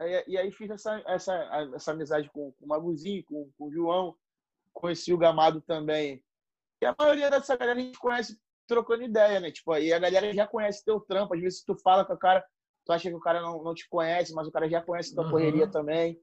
E, e aí fiz essa, essa, essa amizade com, com o Maguzinho, com, com o João, conheci o Gamado também. E a maioria dessa galera a gente conhece trocando ideia, né? Tipo, aí a galera já conhece teu trampo. Às vezes tu fala com o cara, tu acha que o cara não, não te conhece, mas o cara já conhece tua uhum. correria também.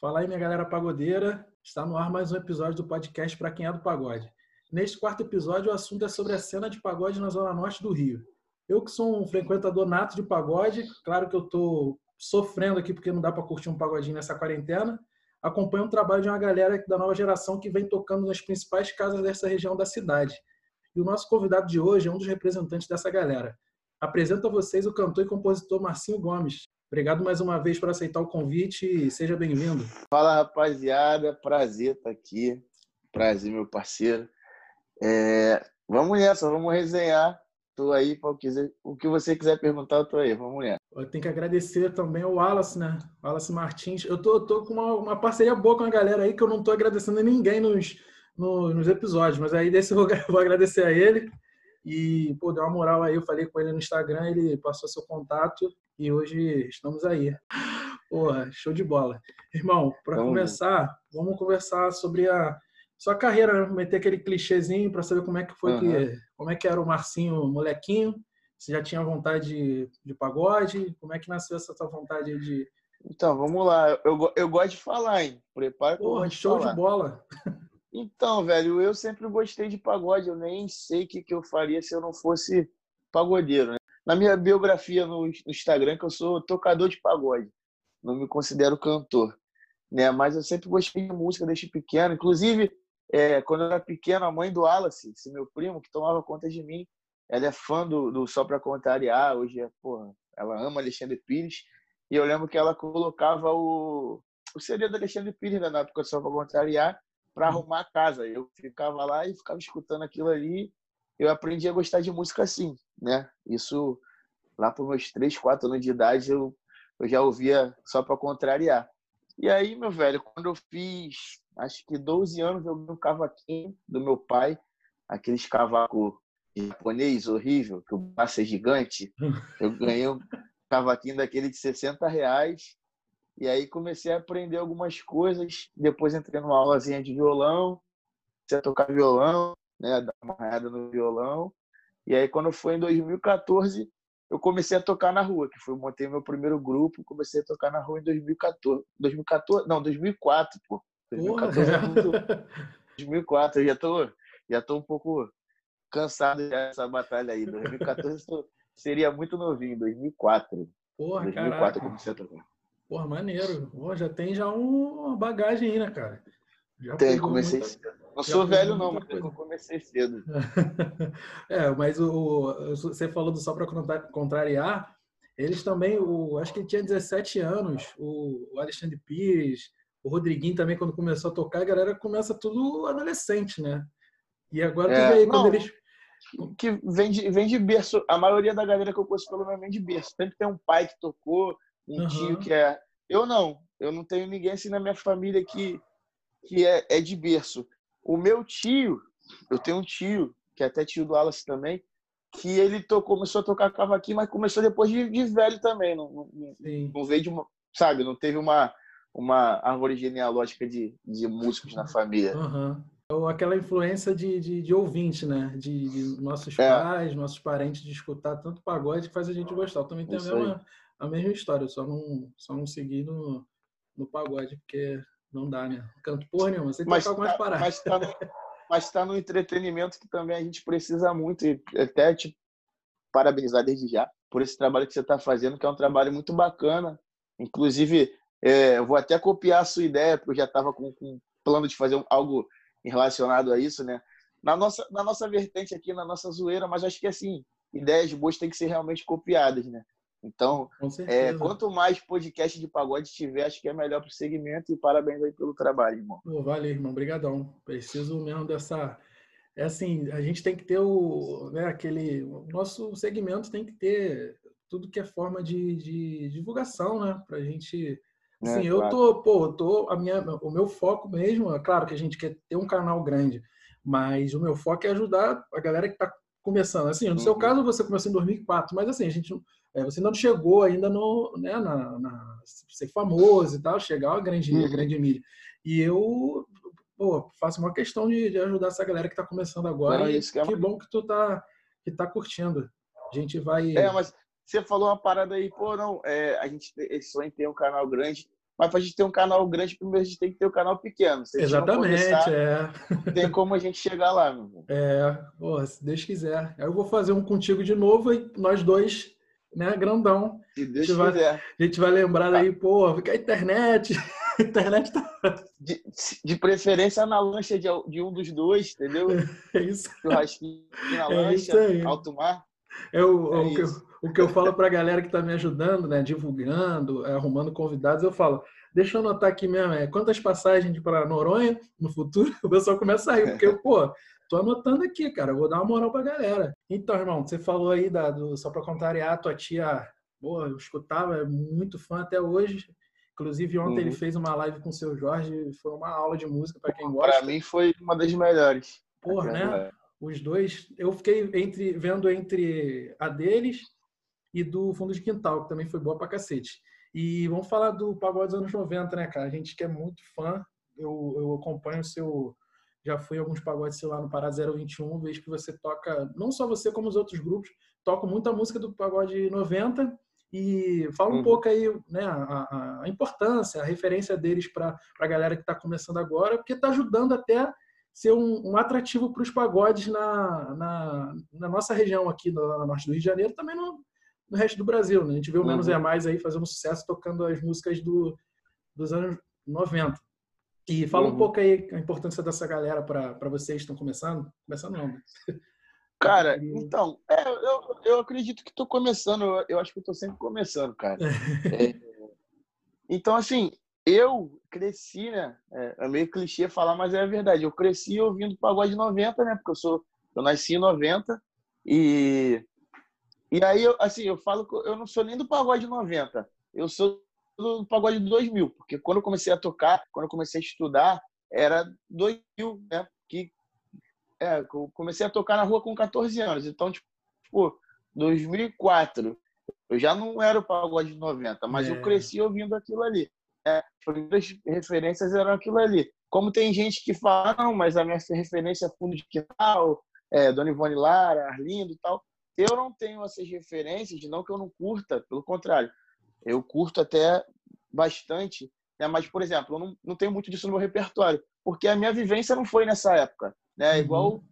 Fala aí, minha galera pagodeira. Está no ar mais um episódio do podcast para quem é do pagode. Neste quarto episódio, o assunto é sobre a cena de pagode na zona norte do Rio. Eu que sou um frequentador nato de pagode, claro que eu estou sofrendo aqui porque não dá para curtir um pagodinho nessa quarentena. Acompanho o trabalho de uma galera da nova geração que vem tocando nas principais casas dessa região da cidade. E o nosso convidado de hoje é um dos representantes dessa galera. Apresento a vocês o cantor e compositor Marcinho Gomes. Obrigado mais uma vez por aceitar o convite e seja bem-vindo. Fala, rapaziada. Prazer estar aqui. Prazer, meu parceiro. É... Vamos nessa, vamos resenhar. Estou aí para o que você quiser perguntar, eu tô aí. Vamos nessa. Eu tenho que agradecer também ao Wallace, né? Wallace Martins. Eu tô, tô com uma, uma, parceria boa com a galera aí que eu não estou agradecendo a ninguém nos, no, nos episódios, mas aí desse eu vou, vou agradecer a ele. E, pô, deu uma moral aí, eu falei com ele no Instagram, ele passou seu contato e hoje estamos aí. Porra, show de bola. Irmão, para começar, vamos conversar sobre a sua carreira, né? meter aquele clichêzinho para saber como é que foi, uhum. que, como é que era o Marcinho molequinho, se já tinha vontade de, de pagode, como é que nasceu essa sua vontade de... Então, vamos lá. Eu, eu gosto de falar, hein? Prepara Porra, show de, de bola. Então, velho, eu sempre gostei de pagode. Eu nem sei o que, que eu faria se eu não fosse pagodeiro. Né? Na minha biografia no, Instagram, que eu sou tocador de pagode. Não me considero cantor. Né? Mas eu sempre gostei de música desde pequeno. Inclusive, é, quando eu era pequeno, a mãe do Wallace, esse meu primo, que tomava conta de mim, ela é fã do, do Só Pra Contrariar. Hoje, é, porra, ela ama Alexandre Pires. E eu lembro que ela colocava o, o CD do Alexandre Pires né, na época Só Pra Contrariar para uhum. arrumar a casa. Eu ficava lá e ficava escutando aquilo ali. Eu aprendi a gostar de música assim, né? Isso lá por meus 3, 4 anos de idade eu, eu já ouvia só para contrariar. E aí, meu velho, quando eu fiz, acho que 12 anos, eu vi um cavaquinho do meu pai, aqueles cavacos japonês horrível, que o braço é gigante. Eu ganhei um cavaquinho daquele de 60 reais e aí comecei a aprender algumas coisas. Depois entrei numa aulazinha de violão, comecei a tocar violão, né, dar uma raiada no violão. E aí quando foi em 2014, eu comecei a tocar na rua, que foi montei meu primeiro grupo, comecei a tocar na rua em 2014. 2014, não, 2004, pô. 2014 é muito 2004, eu já tô já tô um pouco cansado dessa batalha aí. 2014 seria muito novinho, 2004. Porra, 2004 caraca. eu comecei a tocar. Porra, maneiro. Pô, já tem já uma bagagem aí, né, cara? Já tem, comecei muita... cedo. Não sou velho, não, mas eu comecei cedo. é, mas o, você falou do Só para Contrariar, eles também, o, acho que ele tinha 17 anos, o, o Alexandre Pires, o Rodriguinho também, quando começou a tocar, a galera começa tudo adolescente, né? E agora é, tu vê aí, quando eles. Que vem de, vem de berço. A maioria da galera que eu conheço, pelo menos, vem de berço. Sempre tem um pai que tocou, um uhum. tio que é. Eu não, eu não tenho ninguém assim na minha família que, que é, é de berço. O meu tio, eu tenho um tio, que é até tio do Wallace também, que ele tocou, começou a tocar cavaquinho, mas começou depois de, de velho também. Não, não, não, veio de uma, sabe, não teve uma, uma árvore genealógica de, de músicos na família. Uhum. Aquela influência de, de, de, ouvinte, né? De, de nossos é. pais, nossos parentes, de escutar tanto pagode que faz a gente gostar. Eu também tem a mesma, a mesma história, só não, só não seguir no, no pagode, porque não dá, né? Canto porra nenhuma, você tem que algumas tá, paradas. Mas tá, no, mas tá no entretenimento que também a gente precisa muito, e até te parabenizar desde já por esse trabalho que você está fazendo, que é um trabalho muito bacana. Inclusive, é, eu vou até copiar a sua ideia, porque eu já estava com, com plano de fazer algo relacionado a isso, né? Na nossa, na nossa vertente aqui, na nossa zoeira, mas acho que assim, ideias boas têm que ser realmente copiadas, né? Então, é, quanto mais podcast de pagode tiver, acho que é melhor para o segmento e parabéns aí pelo trabalho, irmão. Pô, valeu, irmão. Obrigadão. Preciso mesmo dessa... É assim, a gente tem que ter o, né, aquele... O nosso segmento tem que ter tudo que é forma de, de divulgação, né? Para a gente Sim, é, eu claro. tô, pô, eu tô, a minha, o meu foco mesmo, é claro que a gente quer ter um canal grande, mas o meu foco é ajudar a galera que está começando. Assim, no uhum. seu caso, você começou em 2004, mas assim, a gente, é, você não chegou ainda no, né, na, na ser famoso e tal, chegar a grande, uhum. grande mídia. E eu, pô, faço uma questão de, de ajudar essa galera que está começando agora. Não, isso que, é que bom que tu tá, que tá curtindo. A gente vai. É, mas você falou uma parada aí, pô, não, é, a gente sonha em ter um canal grande. Mas para a gente ter um canal grande, primeiro a gente tem que ter um canal pequeno. Se Exatamente, começar, é. Tem como a gente chegar lá, meu É, pô, se Deus quiser. Aí eu vou fazer um contigo de novo e nós dois, né, grandão. Se Deus a quiser. Vai, a gente vai lembrar tá. aí, pô, fica a internet. A internet tá. De, de, preferência na lancha de, de, um dos dois, entendeu? É isso. Churrasquinho na é lancha, alto mar. É o, é o, que eu, o que eu falo para a galera que está me ajudando, né, divulgando, é, arrumando convidados, eu falo, deixa eu anotar aqui mesmo, é, quantas passagens para Noronha no futuro, o pessoal começa a rir, porque, pô, tô anotando aqui, cara, vou dar uma moral para a galera. Então, irmão, você falou aí, da, do, só para contrariar, tua tia, pô, eu escutava, é muito fã até hoje, Inclusive, ontem uhum. ele fez uma live com o seu Jorge, foi uma aula de música para quem gosta. Para mim foi uma das melhores. Porra, né? Os dois, eu fiquei entre vendo entre a deles e do Fundo de Quintal, que também foi boa pra cacete. E vamos falar do pagode dos anos 90, né, cara? A gente que é muito fã, eu, eu acompanho o seu. Já fui alguns pagodes seu lá no Pará 021, vejo que você toca, não só você, como os outros grupos, tocam muita música do pagode 90 e fala um uhum. pouco aí né, a, a, importância, a referência deles para a galera que está começando agora, porque está ajudando até ser um, um atrativo para os pagodes na, na, na, nossa região aqui, no, norte do Rio de Janeiro, também no, no resto do Brasil. Né? A gente vê o Menos uhum. é Mais aí fazendo sucesso tocando as músicas do, dos anos 90. E fala uhum. um pouco aí a importância dessa galera para vocês que estão começando. Começando não, né? Cara, então, é, eu, eu acredito que estou começando, eu, eu, acho que estou sempre começando, cara. É, então, assim, eu cresci, né? É, é, meio clichê falar, mas é verdade. Eu cresci ouvindo pagode 90, né? Porque eu sou, eu nasci em 90 e e aí eu, assim, eu falo que eu não sou nem do pagode 90. Eu sou do pagode 2000, porque quando eu comecei a tocar, quando eu comecei a estudar, era 2000, né? Que é, eu comecei a tocar na rua com 14 anos. Então, tipo, 2004, eu já não era o pagode 90, mas é. eu cresci ouvindo aquilo ali é, as primeiras referências eram aquilo ali. Como tem gente que fala, não, mas a minha referência é fundo de quintal, é, Dona Ivone Lara, Arlindo e tal. Eu não tenho essas referências, não que eu não curta, pelo contrário. Eu curto até bastante, né? mas, por exemplo, eu não, não tenho muito disso no meu repertório, porque a minha vivência não foi nessa época. Né? Uhum. Igual,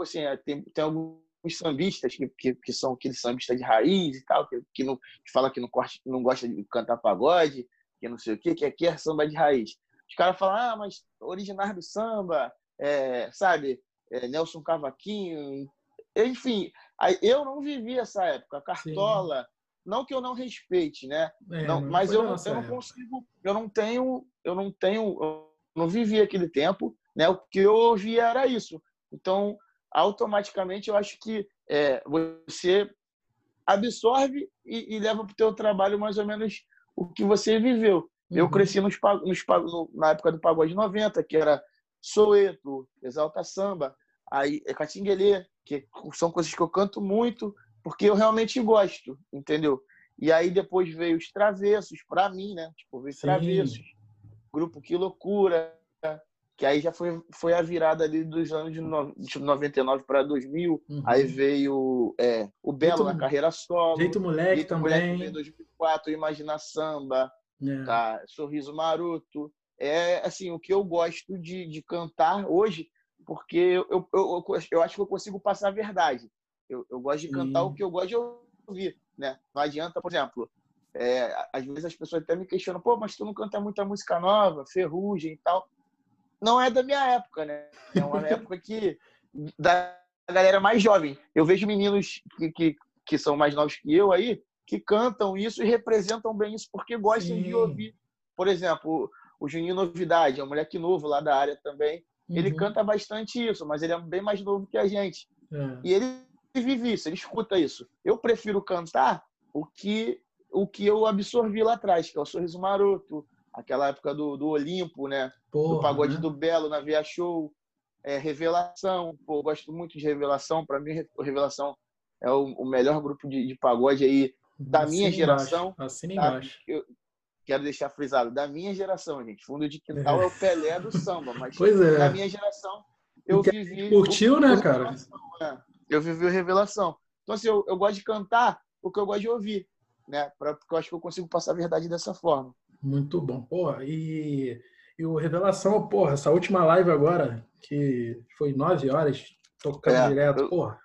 assim, é, tem, tem alguns sambistas que, que, que, são aqueles sambistas de raiz e tal, que, que, não, que fala que não, corte, não gosta de cantar pagode, que não sei o quê, que aqui é samba de raiz. Os caras falam, ah, mas originário do samba, é, sabe, é, Nelson Cavaquinho, enfim, eu não vivi essa época. Cartola, Sim. Não que eu não respeite, né? É, não, mas eu, eu não consigo, eu não tenho, eu não tenho, eu não vivi aquele tempo, né? O que eu ouvia era isso. Então, automaticamente, eu acho que é, você absorve e, e leva para o teu trabalho mais ou menos o que você viveu. Uhum. Eu cresci nos, nos, na época do pagode 90, que era Soeto, Exalta Samba, aí é Catinguelê, que são coisas que eu canto muito, porque eu realmente gosto, entendeu? E aí depois veio os Travessos, para mim, né? Tipo, veio os Travessos, Grupo Que Loucura, que aí já foi, foi a virada ali dos anos de, no, de 99 para 2000. Uhum. Aí veio é, o Belo Jeito, na carreira solo. Jeito Moleque Jeito também. Moleque, 2004, Imagina Samba, é. tá? Sorriso Maroto. É assim, o que eu gosto de, de cantar hoje, porque eu, eu, eu, eu acho que eu consigo passar a verdade. Eu, eu gosto de cantar o que eu gosto de ouvir, né? Não adianta, por exemplo, é, às vezes as pessoas até me questionam, pô, mas tu não canta muita música nova, ferrugem e tal não é da minha época, né? É uma época que da galera mais jovem. Eu vejo meninos que, que, que são mais novos que eu aí que cantam isso e representam bem isso porque gostam Sim. de ouvir. Por exemplo, o Juninho Novidade, é um moleque novo lá da área também. Uhum. Ele canta bastante isso, mas ele é bem mais novo que a gente. É. E ele vive isso, ele escuta isso. Eu prefiro cantar o que o que eu absorvi lá atrás, que é o Sorriso Maroto, aquela época do, do Olimpo, né? Porra, do pagode né? do Belo na Via Show, é, Revelação, pô, eu gosto muito de Revelação, para mim Revelação é o, o melhor grupo de, de, pagode aí da minha geração. Embaixo. Assina tá? embaixo. Eu quero deixar frisado, da minha geração, gente. Fundo de quintal é, é o Pelé do samba, mas pois é. da minha geração eu vivi. Curtiu, né, cara? Né? Eu vivi o Revelação. Então, assim, eu, eu gosto de cantar porque eu gosto de ouvir, né? Pra, porque eu acho que eu consigo passar a verdade dessa forma. Muito bom. Porra, e, e o Revelação, porra, essa última live agora, que foi nove horas, tocando É, direto, eu- porra.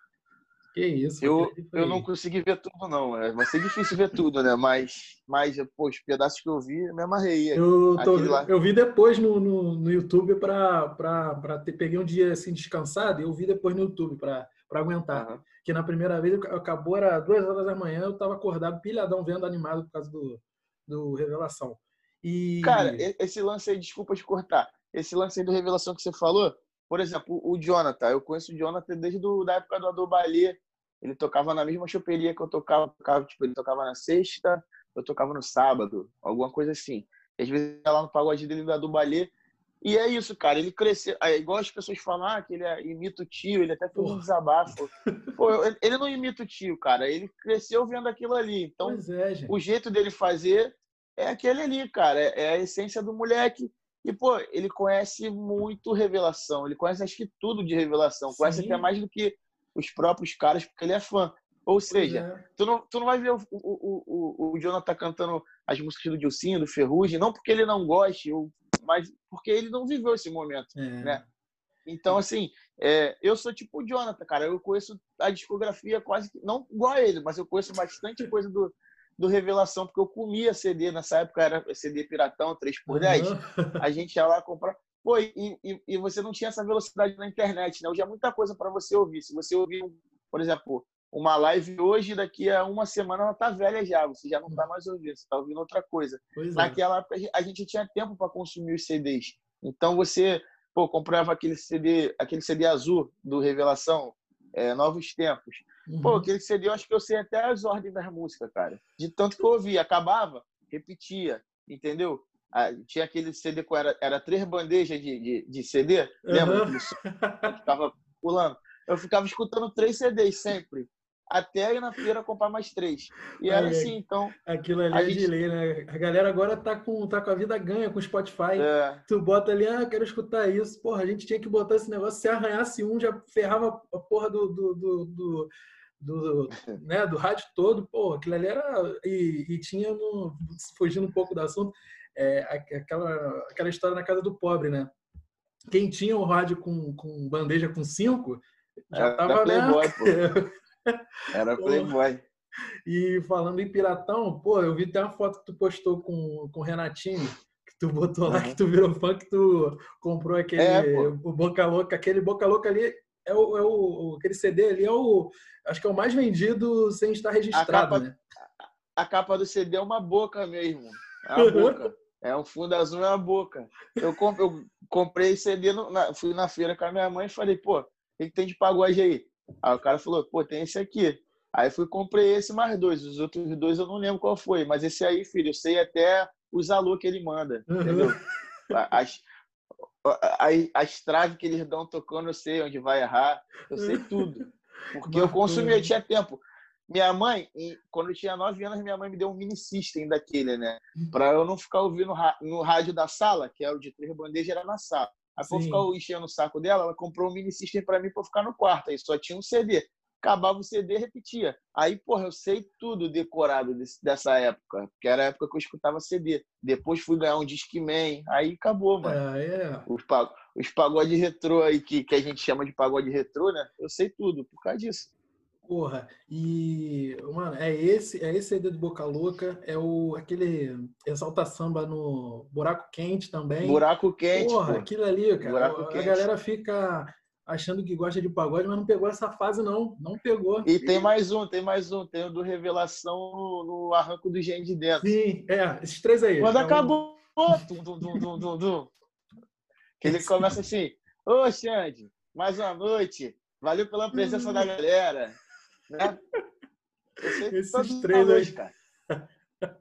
Que isso. Eu, foi- eu não consegui ver tudo, não. É, vai ser difícil ver tudo, né? Mas, mas pô, os pedaços que eu vi, eu me amarrei. Eu, tô- eu vi depois no, no, no YouTube para para ter peguei um dia assim descansado e eu vi depois no YouTube para aguentar. Aham. Que na primeira vez acabou era duas horas da manhã, eu tava acordado pilhadão vendo animado por causa do, do Revelação. E Cara, esse lance aí, desculpa te cortar. Esse lance aí do revelação que você falou, por exemplo, o Jonathan, eu conheço o Jonathan desde do, da época do Adobalê. Ele tocava na mesma choperia que eu tocava, tocava, tipo, ele tocava na sexta, eu tocava no sábado, alguma coisa assim. E às vezes ia lá no pagode dele do Adobalê. E é isso, cara. Ele cresceu. É igual as pessoas falam ah, que ele é- imita o tio, ele até fez um desabafo. Pô, ele não imita o tio, cara. Ele cresceu vendo aquilo ali. Então, é, o jeito dele fazer é aquele ali, cara. É, é a essência do moleque. E, pô, ele conhece muito revelação. Ele conhece, acho que tudo de revelação. Conhece Sim. até mais do que os próprios caras, porque ele é fã. Ou seja, é. tu, não, tu não vai ver o, o, o, o Jonathan cantando as músicas do Dilcinho, do Ferrugem, não porque ele não goste, ou, mas porque ele não viveu esse momento. É. né? Então, assim, é, eu sou tipo o Jonathan, cara. Eu conheço a discografia quase que. Não igual a ele, mas eu conheço bastante coisa do, do Revelação, porque eu comia CD. Nessa época era CD Piratão, 3x10. Aham. A gente ia lá comprar. Pô, e, e, e você não tinha essa velocidade na internet, né? Hoje é muita coisa para você ouvir. Se você ouvir, por exemplo, uma live hoje, daqui a uma semana ela tá velha já. Você já não tá mais ouvindo, você tá ouvindo outra coisa. Pois é. Naquela época a gente- tinha tempo para consumir os CDs. Então você, pô, comprava aquele CD, aquele CD azul do Revelação, é, Novos Tempos. Pô, Uhum. aquele CD eu acho que eu sei até as ordens das músicas, cara. De tanto que eu ouvia, acabava, repetia, entendeu? Ah, tinha aquele CD que era, era três bandejas de, de, de CD, lembra? Que ficava pulando. Eu ficava escutando três CDs sempre. Até ir na feira comprar mais três. E era assim, então. Aquilo ali A é de gente- lei, né? A galera agora tá com, tá com a vida ganha com o Spotify. É, Tu bota ali, ah, quero escutar isso. Porra, a gente tinha que botar esse negócio. Se arranhasse um, já ferrava a porra do, do, do, do, do, né, do rádio todo. Porra, aquilo ali era. E, e tinha, no, fugindo um pouco do assunto, é, aquela, aquela história na casa do pobre, né? Quem tinha o rádio com, com bandeja com cinco, já Era tava, né? Playboy, pô. Era. Playboy. E falando em piratão, pô, eu vi até uma foto que tu postou com, com o Renatinho, que tu botou lá Uhum. que tu virou fã, que tu comprou aquele É, o Boca Louca, aquele Boca Louca ali é o, é o aquele CD ali é o acho que é o mais vendido sem estar registrado, capa- né? A capa do CD é uma boca mesmo. É uma boca. É um fundo azul, é uma boca. Eu, comp- eu comprei CD, no- na- fui na feira com a minha mãe e falei, pô, o que tem de pagode aí? Aí o cara falou, pô, tem esse aqui. Aí fui comprei esse mais dois. Os outros dois eu não lembro qual foi. Mas esse aí, filho, eu sei até os alô que ele manda. Uhum. Entendeu? As, as, as traves que eles dão tocando, eu sei onde vai errar. Eu sei tudo. Porque eu Bacana. consumi, eu tinha tempo. Minha mãe, quando eu tinha nove anos, minha mãe me deu um mini system daquele, né? Pra eu não ficar ouvindo no rádio da sala, que era o de três bandejas, era na sala. Aí pra ficar enchendo o saco dela, ela comprou um mini system pra mim pra eu ficar no quarto. Aí só tinha um CD. Acabava o CD, repetia. Aí, porra, eu sei tudo decorado desse- dessa época, que era a época que eu escutava CD. Depois fui ganhar um Discman, aí acabou, mano. Ah, é. Os, pa- os pagode retrô aí, que, que a gente chama de pagode retrô, né? Eu sei tudo por causa disso. Porra, e, mano, é esse, é esse CD do Boca Louca, é o aquele Exalta Samba no Buraco Quente também. Buraco quente, Porra, pô. aquilo ali, cara. A quente. galera fica achando que gosta de pagode, mas não pegou essa fase, não. Não pegou. E tem mais um, tem mais um. Tem o do Revelação no, no Arranco do Gen de Dentro. Sim, é, esses três aí. Quando É um- acabou, tum, tum, tum, tum, tum. que ele começa assim, ô Xande, mais uma noite, valeu pela presença da galera. Né? Eu sei Esses os três cara.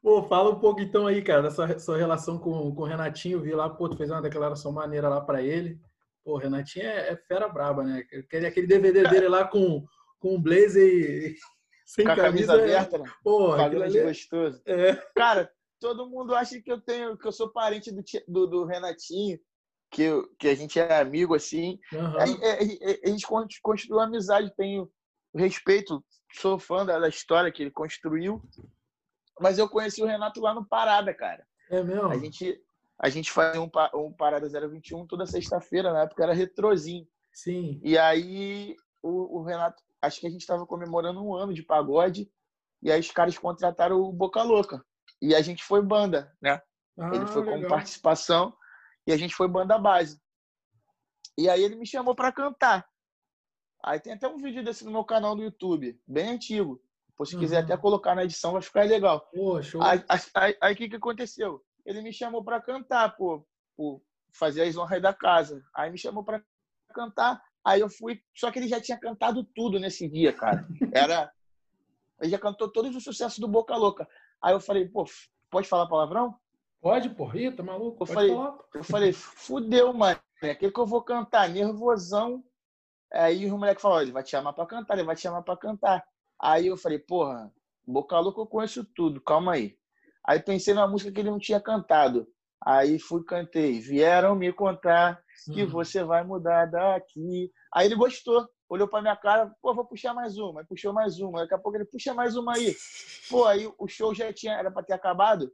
Pô, fala um pouco então aí, cara, dessa sua relação com, com o Renatinho. Vi lá, pô, tu fez uma declaração maneira lá para ele. Pô, o Renatinho é, é, fera braba, né? Aquele, aquele DVD dele lá com, com um blazer e sem com a camisa, camisa é aberta, né? Porra, aquilo ali... gostoso. É. Cara, todo mundo acha que eu tenho, que eu sou parente do, do, do Renatinho, que, eu, que a gente é amigo assim. Uhum. A, a, a, gente construiu amizade, tenho respeito, sou fã da, história que ele construiu. Mas eu conheci o Renato lá no Parada, cara. É mesmo? A gente, a gente fazia um, um Parada 021 toda sexta-feira, na época era retrozinho. Sim. E aí o, o Renato, acho que a gente estava comemorando um ano de pagode, e aí os caras contrataram o Boca Louca. E a gente foi banda, né? Ah, ele foi legal. como participação e a gente foi banda base. E aí ele me chamou para cantar. Aí tem até um vídeo desse no meu canal do YouTube, bem antigo. Se uhum. quiser até colocar na edição, vai ficar legal. Pô, show. Aí o que, que aconteceu? Ele me chamou para cantar, pô, pô, fazer as honras da casa. Aí me chamou para cantar. Aí eu fui, só que ele já tinha cantado tudo nesse dia, cara. Era. Ele já cantou todos os sucessos do Boca Louca. Aí eu falei, pô, pode falar palavrão? Pode, porra, tá maluco? Eu falei, falar. eu falei, fudeu, mano. É aquilo que eu vou cantar, nervosão. Aí o moleque falou, ele vai te chamar pra cantar, ele vai te chamar pra cantar. Aí eu falei, porra, Boca Louca eu conheço tudo, calma aí. Aí pensei na música que ele não tinha cantado. Aí fui cantei, vieram me contar que uhum. você vai mudar daqui. Aí ele gostou, olhou pra minha cara, pô, vou puxar mais uma. Aí puxou mais uma. Daqui a pouco ele puxa mais uma aí. Pô, aí o show já tinha, era pra ter acabado.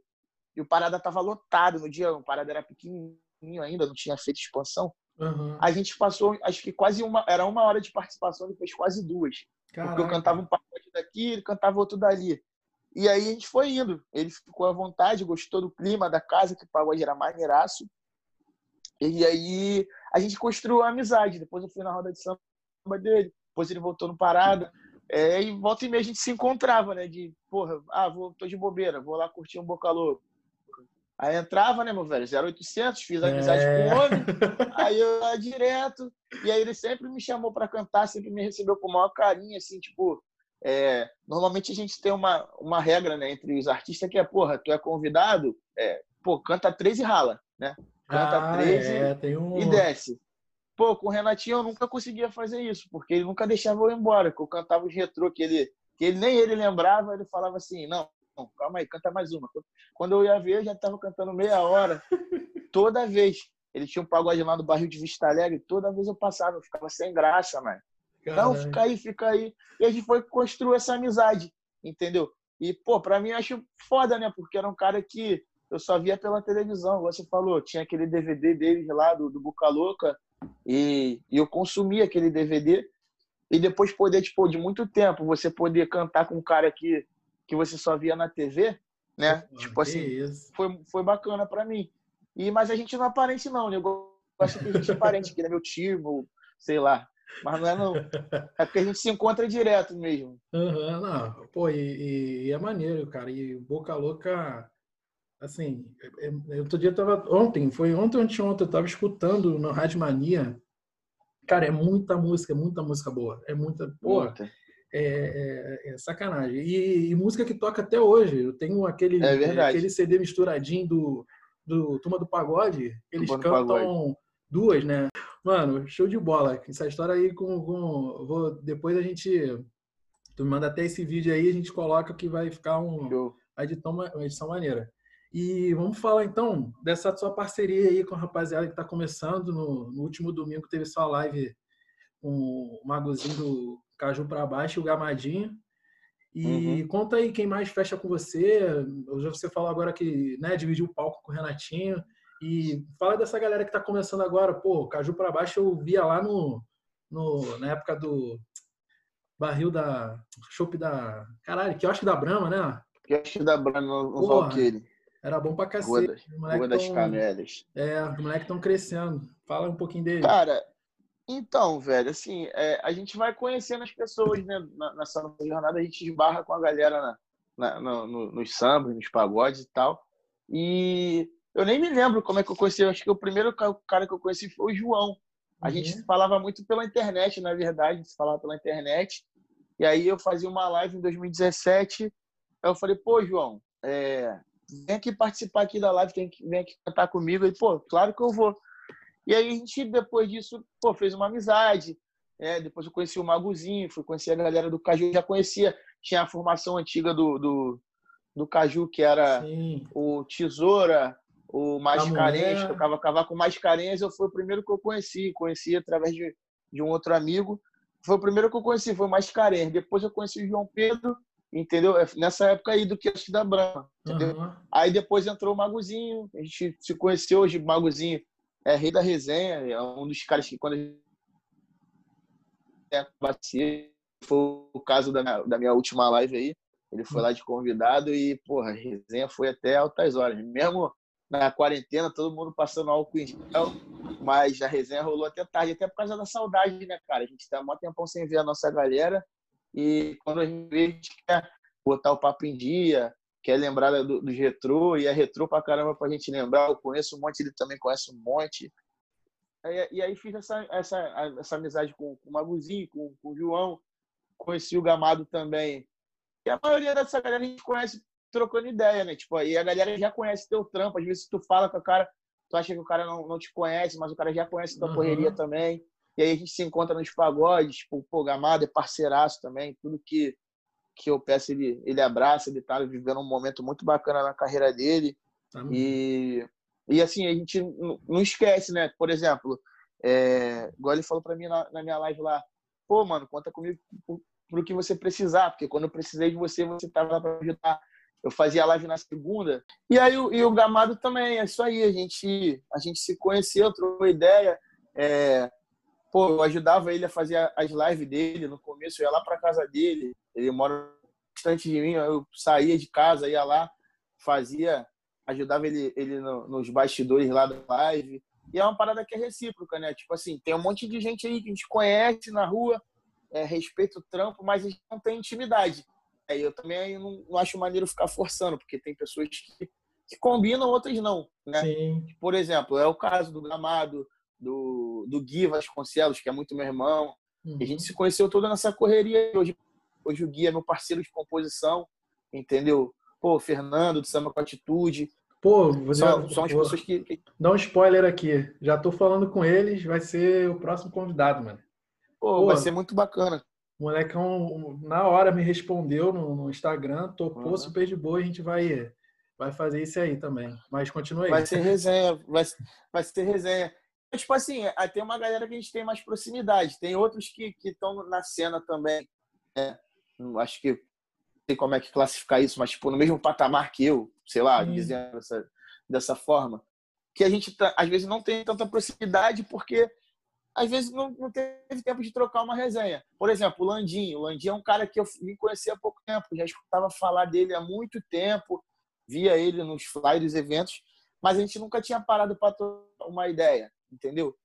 E o Parada tava lotado no dia. O Parada era pequenininho ainda, não tinha feito expansão. Uhum. A gente passou, acho que quase uma, era uma hora de participação, ele fez quase duas. Caraca. Porque eu cantava um pacote daqui, ele cantava outro dali. E aí a gente foi indo. Ele ficou à vontade, gostou do clima da casa, que o pagode era maneiraço. E aí a gente construiu uma amizade. Depois eu fui na roda de samba dele, depois ele voltou no Parada. É, e volta e meia a gente se encontrava, né? De, porra, ah, vou, tô de bobeira, vou lá curtir um Boca Louco. Aí entrava, né, meu velho? 0800, fiz amizade é... com o homem. Aí eu ia direto. E aí ele sempre me chamou para cantar, sempre me recebeu com o maior carinho, assim, tipo. É... normalmente a gente tem uma, uma regra, né, entre os artistas que é, porra, tu é convidado, é, pô, canta três e rala, né? Canta ah, três é, um... e desce. Pô, com o Renatinho eu nunca conseguia fazer isso, porque ele nunca deixava eu ir embora, que eu cantava os retrô que ele, que ele nem ele lembrava, ele falava assim, não, calma aí, canta mais uma. Quando eu ia ver, eu já estava cantando meia hora. Toda vez. Ele tinha um pagode lá no barril de Vista Alegre, toda vez eu passava, eu ficava sem graça, mano. Não, fica aí, fica aí. E a gente foi construir essa amizade, entendeu? E, pô, pra mim eu acho foda, né? Porque era um cara que eu só via pela televisão. Você falou, tinha aquele DVD deles lá, do, do Buca Louca, e, e eu consumia aquele DVD. E depois poder, tipo, de muito tempo, você poder cantar com um cara que que você só via na TV, né? tipo assim, foi, foi bacana para mim. E, mas a gente não é parente, não, né? Eu gosto que a gente é parente, que é meu tio, sei lá. Mas não é não. É porque a gente se encontra direto mesmo. Uhum, não. Pô, e, e, é maneiro, cara. E Boca Louca, assim, é, é, outro dia eu tava. Ontem, foi ontem ou anteontem, eu tava escutando no Rádio Mania. Cara, é muita música, é muita música boa. É muita. Pô, muita é, é, é sacanagem. E, e, música que toca até hoje. Eu tenho aquele, é aquele CD misturadinho do, do Turma do Pagode. Eles Turma cantam duas, né? Mano, show de bola. Essa história aí com. com vou, depois a gente. Tu me manda até esse vídeo aí, a gente coloca que vai ficar um, uma, edição, uma edição maneira. E vamos falar então dessa sua parceria aí com a rapaziada que está começando. No, no, último domingo teve sua live com o Magozinho do Caju para baixo, o Gamadinho. E uhum. conta aí quem mais fecha com você. Hoje você falou agora que né, dividiu o palco com o Renatinho. E fala dessa galera que está começando agora. Pô, Caju para baixo eu via lá no, no, na época do barril da. Chopp da. Caralho, que eu acho da Brama, né? Que acho da Brama no Valkyrie. Era bom pra cacete. Rua das, Rua das tão, Camélias. É, os moleques estão crescendo. Fala um pouquinho dele. Cara, então, velho, assim, é, a gente vai conhecendo as pessoas, né? Nessa jornada, a gente esbarra com a galera na, na, no, no, nos sambas, nos pagodes e tal. E eu nem me lembro como é que eu conheci. Eu acho que o primeiro cara que eu conheci foi o João. A uhum. gente falava muito pela internet, na verdade, a gente falava pela internet. E aí eu fazia uma live em 2017. Aí eu falei, pô, João, é, vem aqui participar aqui da live, vem aqui, vem aqui cantar comigo. Ele, pô, claro que eu vou. E aí a gente, depois disso, pô, fez uma amizade. É, depois eu conheci o Maguzinho, fui conhecer a galera do Caju, já conhecia, tinha a formação antiga do, do, do Caju, que era Sim. o Tesoura, o Mascarenhas, tocava cavaco Mascarenhas, eu fui o primeiro que eu conheci, conheci através de, de um outro amigo. Foi o primeiro que eu conheci, foi o Mascarenhas. Depois eu conheci o João Pedro, entendeu? É, nessa época aí do que da Brama, entendeu? Uhum. Aí depois entrou o Maguzinho, a gente se conheceu hoje, o Maguzinho é rei da resenha, é um dos caras que quando a gente foi o caso da minha, da minha última live aí, ele foi lá de convidado e, porra, a resenha foi até altas horas. Mesmo na quarentena, todo mundo passando álcool em gel, mas a resenha rolou até tarde, até por causa da saudade, né, cara? A gente tá um tempão sem ver a nossa galera e quando a gente a gente quer botar o papo em dia, quer lembrar do, dos retrô, e é retrô pra caramba pra gente lembrar. Eu conheço um monte, ele também conhece um monte. E, e aí fiz essa, essa, essa amizade com, com o Maguzinho, com, com o João, conheci o Gamado também. E a maioria dessa galera a gente conhece trocando ideia, né? Tipo, aí a galera já conhece teu trampo. Às vezes tu fala com o cara, tu acha que o cara não, não te conhece, mas o cara já conhece tua uhum. correria também. E aí a gente se encontra nos pagodes, tipo, pô, Gamado é parceiraço também, tudo que, que eu peço ele, ele abraça, ele tá vivendo um momento muito bacana na carreira dele. E, e assim, a gente não esquece, né? Por exemplo, é, igual ele falou para mim na, na minha live lá, pô, mano, conta comigo pro que você precisar, porque quando eu precisei de você, você tava lá para ajudar. Eu fazia live na segunda. E aí o, e o Gamado também, é isso aí. A gente, a gente se conheceu, trocou ideia. É, pô, eu ajudava ele a fazer as lives dele. No começo eu ia lá para casa dele. Ele mora distante de mim. Eu saía de casa, ia lá, fazia, ajudava ele, ele no, nos bastidores lá da live. E é uma parada que é recíproca, né? Tipo assim, tem um monte de gente aí que a gente conhece na rua, é, respeita o trampo, mas a gente não tem intimidade. É, eu também não, não, acho maneiro ficar forçando, porque tem pessoas que, que combinam, outras não. Né? Sim. Por exemplo, é o caso do Gramado, do, do Gui Vasconcelos, que é muito meu irmão. Uhum. A gente se conheceu toda nessa correria. Hoje, hoje o Gui é meu parceiro de composição, entendeu? Pô, Fernando, do Samba com Atitude. Pô, você são, são as pessoas que, que. Dá um spoiler aqui. Já tô falando com eles, vai ser o próximo convidado, mano. Pô, Pô vai ser muito bacana. O molecão, na hora, me respondeu no, no Instagram, topou uhum. super de boa, a gente vai, vai fazer isso aí também. Mas continua aí. Vai ser resenha, vai, vai ser resenha. Tipo assim, tem uma galera que a gente tem mais proximidade, tem outros que estão na cena também. Né? Acho que não sei como é que classificar isso, mas tipo, no mesmo patamar que eu, sei lá, hum. dizendo dessa, dessa forma, que a gente tá, às vezes não tem tanta proximidade porque às vezes não, não teve tempo de trocar uma resenha. Por exemplo, o Landinho. O Landinho é um cara que eu me conheci há pouco tempo, já escutava falar dele há muito tempo, via ele nos flyers, eventos, mas a gente nunca tinha parado para uma ideia, entendeu?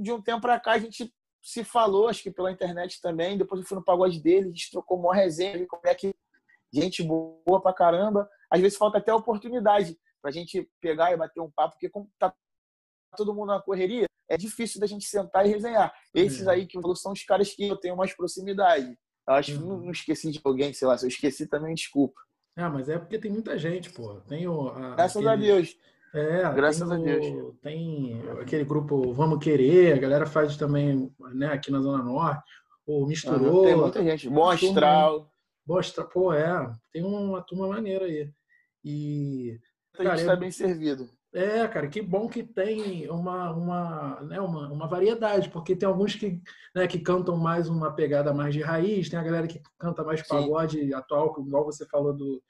De um tempo para cá a gente se falou, acho que pela internet também, depois eu fui no pagode dele, a gente trocou uma resenha, como é que gente boa pra caramba. Às vezes falta até oportunidade pra gente pegar e bater um papo, porque como tá todo mundo na correria, é difícil da gente sentar e resenhar. Esses é. aí que eu são os caras que eu tenho mais proximidade. Eu acho que não, uhum. não, esqueci de alguém, sei lá, se eu esqueci também, desculpa. Ah, mas é porque tem muita gente, pô. Tem o, a, Graças aquele... a Deus. É, graças a Deus. Tem aquele grupo Vamos Querer, a galera faz também, né, aqui na Zona Norte, o Misturou. tem muita gente. Bom Astral, pô, é. Tem uma turma maneira aí. E. A gente está bem servido. É, cara, que bom que tem uma, uma, né, uma, uma variedade, porque tem alguns que, né, que cantam mais uma pegada mais de raiz, tem a galera que canta mais pagode Sim. atual, igual você falou do.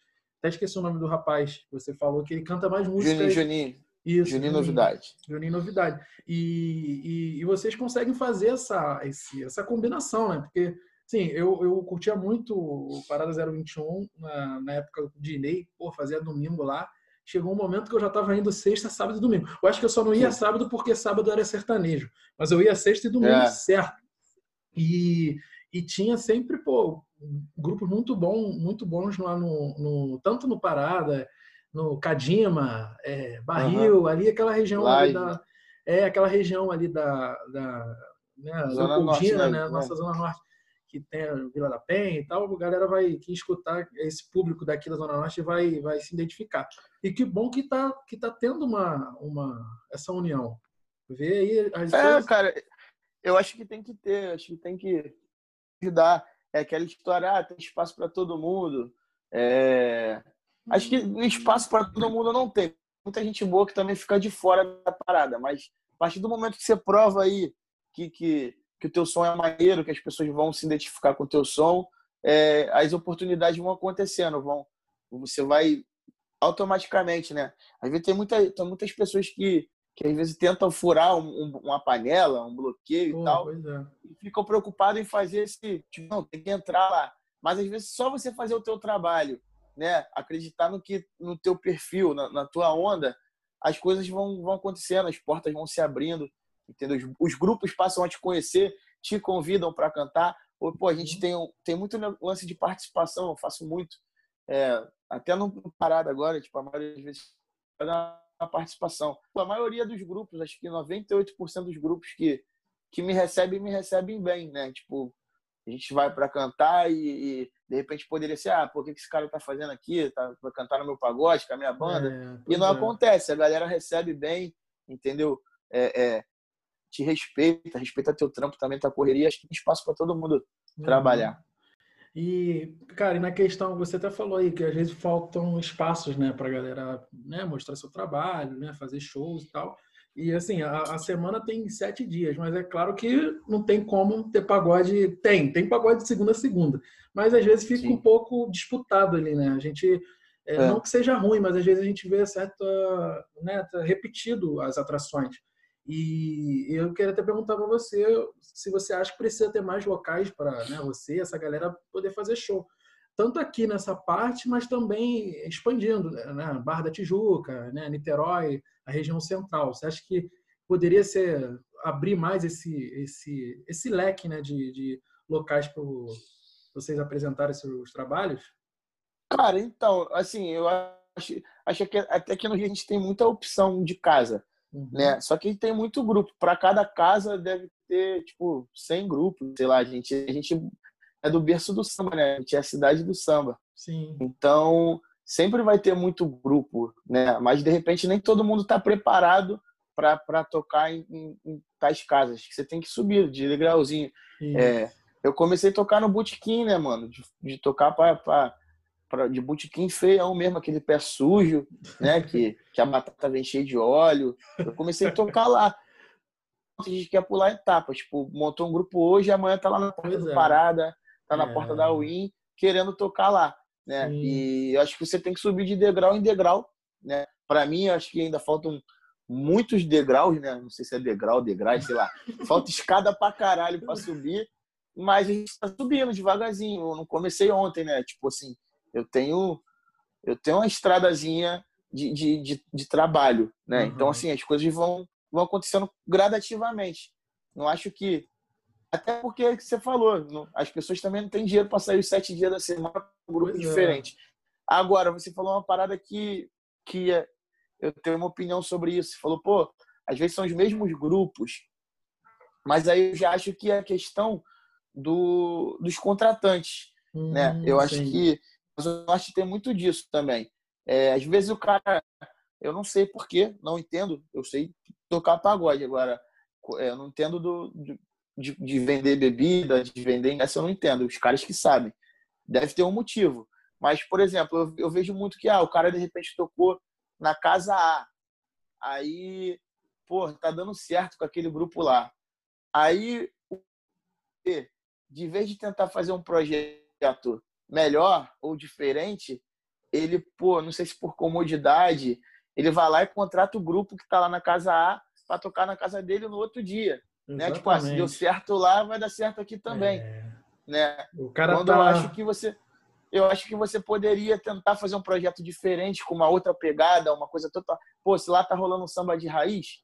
Até esqueci o nome do rapaz, você falou que ele canta mais música. Juninho, Juninho. Isso, Juninho Novidade. Juninho Novidade. E, e, e, vocês conseguem fazer essa, esse, essa combinação, né? Porque, sim, eu, eu curtia muito o Parada 021 na, na época de Ney, pô, fazia domingo lá chegou um momento que eu já estava indo sexta, sábado e domingo. Eu acho que eu só não ia sábado porque sábado era sertanejo, mas eu ia sexta e domingo é. certo. E, e tinha sempre, pô, grupos muito bons, muito bons lá no, no tanto no Parada, no Cadima, é, Barril, uhum. ali aquela região ali da é aquela região ali da, da né, zona norte, né? né? nossa zona norte que tem a Vila da Penha e tal, a galera vai escutar esse público daqui da Zona Norte vai, vai se identificar. E que bom que tá, que tá tendo uma, uma, essa união. Vê aí as É, coisas... cara, eu acho que tem que ter, acho que tem que dar. É aquela história, ah, tem espaço para todo mundo. É... Acho que espaço para todo mundo não tem. Muita gente boa que também fica de fora da parada, mas a partir do momento que você prova aí que, que, que o teu som é maneiro, que as pessoas vão se identificar com o teu som, é, as oportunidades vão acontecendo, vão, você vai automaticamente, né? Às vezes tem, muita, tem muitas pessoas que, que às vezes tentam furar um, um, uma panela, um bloqueio e tal, é. e ficam preocupados em fazer esse, tipo, não, tem que entrar lá. Mas às vezes só você fazer o teu trabalho, né? Acreditar no que no teu perfil, na, na tua onda, as coisas vão, vão acontecendo, as portas vão se abrindo, entendeu? Os, os grupos passam a te conhecer, te convidam para cantar. Ou, pô, a gente uhum. tem, tem muito lance de participação, eu faço muito. É, até no parada agora, tipo, a maioria das vezes a participação. A maioria dos grupos, acho que 98% dos grupos que, que me recebem, me recebem bem, né? Tipo, a gente vai para cantar e, e, de repente poderia ser, ah, por que esse cara tá fazendo aqui? Tá para cantar no meu pagode com a minha banda? É, e não é. acontece, a galera recebe bem, entendeu? É, é, te respeita, respeita teu trampo também, tua correria, acho que tem espaço para todo mundo uhum. trabalhar. E, cara, e na questão, você até falou aí que às vezes faltam espaços, né, pra galera né, mostrar seu trabalho, né, fazer shows e tal. E assim, a, a, semana tem sete dias, mas é claro que não tem como ter pagode. Tem, tem pagode de segunda a segunda. Mas às vezes fica Sim. um pouco disputado ali, né? A gente. É, é. Não que seja ruim, mas às vezes a gente vê certa. Né, tá repetido as atrações. E eu queria até perguntar para você se você acha que precisa ter mais locais para né, você, essa galera, poder fazer show. Tanto aqui nessa parte, mas também expandindo, né? Barra da Tijuca, né? Niterói, a região central. Você acha que poderia ser abrir mais esse, esse, esse leque né, de, de locais para vocês apresentarem seus trabalhos? Cara, então, assim, eu acho, acho que até que no Rio a gente tem muita opção de casa. Uhum. Né? Só que tem muito grupo. Para cada casa deve ter, tipo, 100 grupos, sei lá. A gente, a gente é do berço do samba, né? A gente é a cidade do samba. Sim. Então, sempre vai ter muito grupo, né? Mas, de repente, nem todo mundo está preparado para tocar em, em, em, tais casas. Você tem que subir de degrauzinho. É, eu comecei a tocar no botequim, né, mano? De, de tocar para pra, de botequim feião mesmo, aquele pé sujo, né? que, que a batata vem cheia de óleo. Eu comecei a tocar lá. A gente quer pular etapas. Tipo, montou um grupo hoje, amanhã tá lá na porta do é. Parada, tá na é. porta da Win, querendo tocar lá. Né? E eu acho que você tem que subir de degrau em degrau. Né? Para mim, acho que ainda faltam muitos degraus, né? Não sei se é degrau, degrau, sei lá. Falta escada pra caralho pra subir. Mas a gente tá subindo devagarzinho. Eu não comecei ontem, né? Tipo assim, eu tenho eu tenho uma estradazinha de, de, de, de trabalho, né? Uhum. Então, assim, as coisas vão, vão acontecendo gradativamente. Não acho que... Até porque, é que você falou, não, as pessoas também não têm dinheiro para sair os sete dias da semana para um grupo pois é. diferente. É. Agora, você falou uma parada que, que é, eu tenho uma opinião sobre isso. Você falou, pô, às vezes são os mesmos grupos, mas aí eu já acho que é a questão do, dos contratantes, hum, né? Eu sim. acho que mas o norte tem muito disso também. É, às vezes o cara, eu não sei porquê, não entendo, eu sei tocar pagode. Agora, é, eu não entendo do, de, de, vender bebida, de vender ingresso, eu não entendo. Os caras que sabem. Deve ter um motivo. Mas, por exemplo, eu, eu vejo muito que ah, o cara de repente tocou na casa A. Aí, pô, tá dando certo com aquele grupo lá. Aí, de vez de tentar fazer um projeto melhor ou diferente, ele, pô, não sei se por comodidade, ele vai lá e contrata o grupo que está lá na casa A para tocar na casa dele no outro dia. Né? Tipo, ah, se deu certo lá, vai dar certo aqui também. É... Né? O cara Quando tá... eu acho que você eu acho que você poderia tentar fazer um projeto diferente, com uma outra pegada, uma coisa total. Pô, se lá tá rolando um samba de raiz,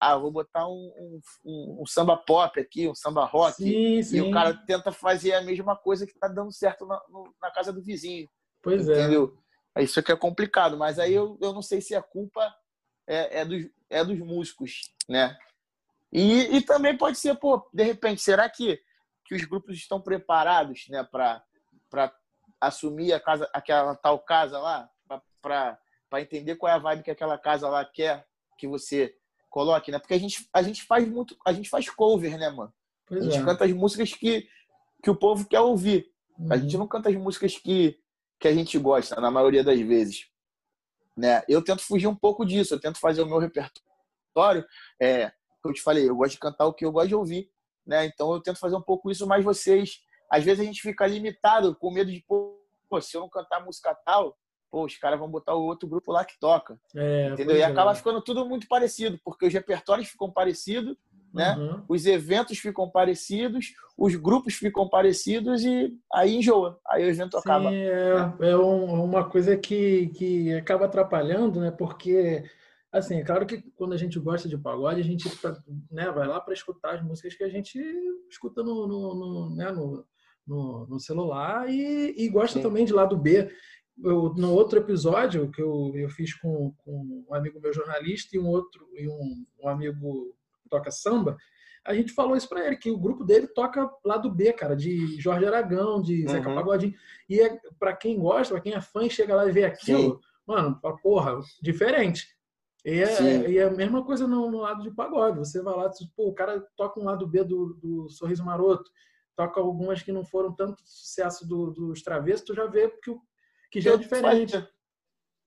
ah, vou botar um, um, um, samba pop aqui, um samba rock. Sim, sim. E o cara tenta fazer a mesma coisa que tá dando certo na, no, na casa do vizinho. Pois é. entendeu? é. Isso aqui é complicado, mas aí eu, eu não sei se a culpa é, é, dos, é dos músicos, né? E, e também pode ser, pô, de repente, será que, que os grupos estão preparados, né, para assumir a casa, aquela tal casa lá, para entender qual é a vibe que aquela casa lá quer que você coloque, né? Porque a gente, a gente faz muito, a gente faz cover, né, mano? Pois a gente é. canta as músicas que, que o povo quer ouvir. Uhum. A gente uhum. não canta as músicas que, que a gente gosta, na maioria das vezes. Né? Eu tento fugir um pouco disso, eu tento fazer o meu repertório. É, eu te falei, eu gosto de cantar o que eu gosto de ouvir. Né? Então eu tento fazer um pouco isso, mas vocês, às vezes a gente fica limitado com medo de, pô, se eu não cantar música tal, pô, os caras vão botar o outro grupo lá que toca. É, entendeu? E acaba é. ficando tudo muito parecido, porque os repertórios ficam parecidos, né? Uhum. Os eventos ficam parecidos, os grupos ficam parecidos e aí enjoa. Aí o evento Sim, acaba. É, é um, uma coisa que, que acaba atrapalhando, né? Porque assim, é claro que quando a gente gosta de pagode, a gente né, vai lá para escutar as músicas que a gente escuta no, no, no, né, no, no, no celular e, e gosta Sim. também de lado B eu, no outro episódio que eu, eu fiz com, com um amigo meu jornalista e um outro e um, um amigo que toca samba, a gente falou isso para ele, que o grupo dele toca lá do B, cara, de Jorge Aragão, de Zeca uhum. Pagodinho. E é, para quem gosta, para quem é fã e chega lá e vê aquilo, Sim. mano, porra, diferente. E é, e é a mesma coisa no, no, lado de pagode. Você vai lá, pô, o cara toca um lado B do, do Sorriso Maroto, toca algumas que não foram tanto sucesso do, dos travessos, tu já vê que o que já é diferente.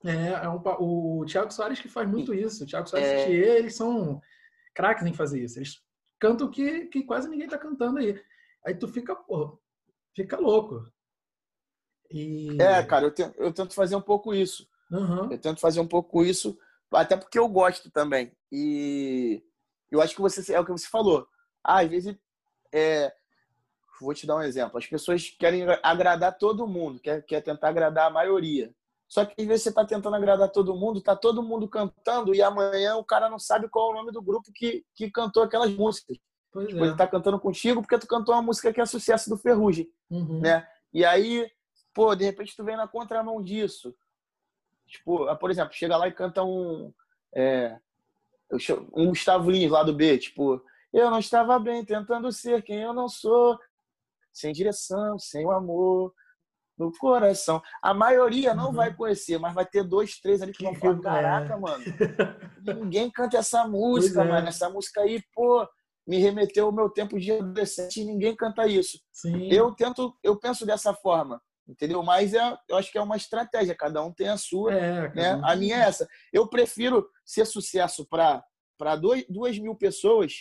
É, é um, o Thiago Soares que faz muito isso. O Thiago Soares é... e eles são craques em fazer isso. Eles cantam que, que quase ninguém tá cantando aí. Aí tu fica, porra, fica louco. E... É, cara, eu tento, eu tento fazer um pouco isso. Uhum. Eu tento fazer um pouco isso, até porque eu gosto também. E eu acho que você é o que você falou. Ah, às vezes é, vou te dar um exemplo. As pessoas querem agradar todo mundo, quer, quer tentar agradar a maioria. Só que às vezes você está tentando agradar todo mundo, está todo mundo cantando e amanhã o cara não sabe qual é o nome do grupo que, que cantou aquelas músicas. Pois tipo, é. Ele está cantando contigo porque tu cantou uma música que é sucesso do Ferrugem, uhum. né? E aí, pô, de repente tu vem na contramão disso. Tipo, ah, por exemplo, chega lá e canta um é, um Gustavo Lins lá do B, tipo, eu não estava bem tentando ser quem eu não sou, sem direção, sem o amor no coração. A maioria não uhum. vai conhecer, mas vai ter dois, três ali que, vão falar: caraca, é. mano, ninguém canta essa música, é. mano. Essa música aí, pô, me remeteu ao meu tempo de adolescente e ninguém canta isso. Sim. Eu tento, eu penso dessa forma. Entendeu? Mas é, eu acho que é uma estratégia, cada um tem a sua. É, né? A minha é essa. Eu prefiro ser sucesso para duas mil pessoas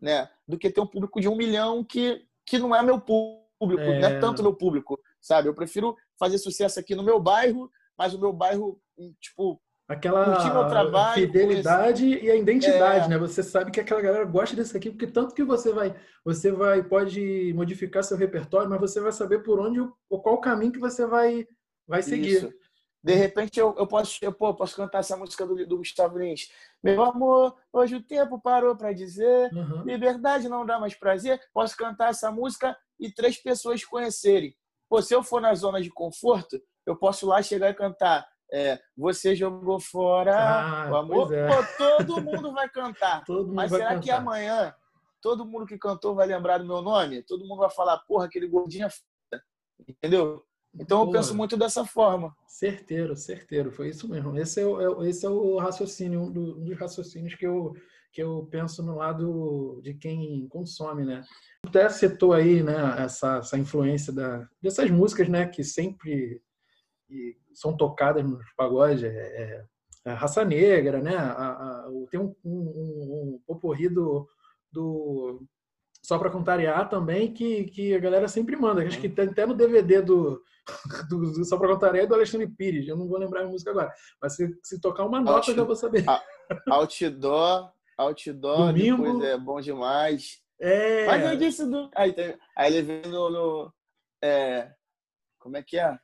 né, do que ter um público de um milhão que que não é meu público, é... não é tanto meu público, sabe? Eu prefiro fazer sucesso aqui no meu bairro, mas o meu bairro, tipo, aquela trabalho, fidelidade e a identidade, é... né? Você sabe que aquela galera gosta desse aqui, porque tanto que você vai, você vai pode modificar seu repertório, mas você vai saber por onde ou qual caminho que você vai vai seguir. Isso. De repente eu, eu posso eu, pô, posso cantar essa música do, do Gustavo Lins. Meu amor, hoje o tempo parou para dizer, uhum. liberdade não dá mais prazer. Posso cantar essa música e três pessoas conhecerem. Pô, se eu for na zona de conforto, eu posso lá chegar e cantar. É, você jogou fora ah, o amor. É. Pô, todo mundo vai cantar. Mundo Mas vai será cantar. que amanhã todo mundo que cantou vai lembrar do meu nome? Todo mundo vai falar, porra, aquele gordinho é foda. Entendeu? Então eu penso muito dessa forma. Certeiro, certeiro, foi isso mesmo. Esse é o, é esse é o raciocínio, um dos raciocínios que eu, que eu penso no lado de quem consome, né? Até citou aí, né, essa, essa influência da, dessas músicas, né, que sempre são tocadas nos pagodes, é, é, é Raça Negra, né? A, a, tem um, um, um, um do, do só para contrariar também, que, que a galera sempre manda. Acho que tem até no DVD do, do, do Só para contrariar é do Alexandre Pires. Eu não vou lembrar a música agora. Mas se, se tocar uma nota, Out, eu já vou saber. Outdoor, outdoor, Domingo. depois é bom demais. É. Mas eu disse do. Aí, tem... aí ele vem no. no é... Como é que é?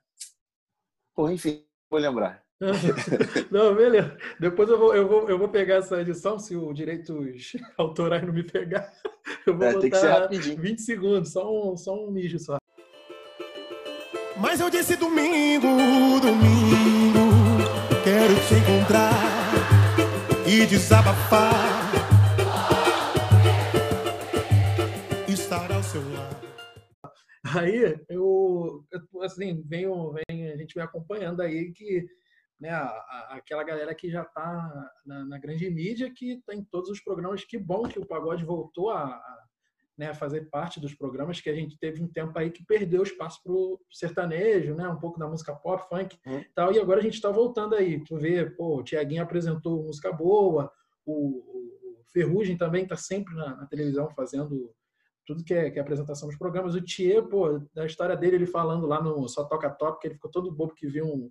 Porra, enfim, vou lembrar. Não, beleza. Depois eu vou, eu, vou, eu vou pegar essa edição, se o direitos autorais não me pegar. Eu vou é, tem que ser rapidinho. 20 segundos, só um, só um mijo só. Mas eu disse domingo, domingo, quero te encontrar e desabafar. Estar ao seu lado. Aí eu, assim, venho, vem, a gente vem acompanhando aí que né, a, a, aquela galera que já está na, na, grande mídia, que tem todos os programas. Que bom que o pagode voltou a, a né, fazer parte dos programas, que a gente teve um tempo aí que perdeu espaço para o sertanejo, né, um pouco da música pop, funk uhum. tal, e agora a gente está voltando aí. Tu vê, pô, o Tiaguinho apresentou música boa, o, o Ferrugem também está sempre na, na, televisão fazendo tudo que é, que é apresentação dos programas. O Thier, pô, da história dele, ele falando lá no Só Toca Top, que ele ficou todo bobo que viu um,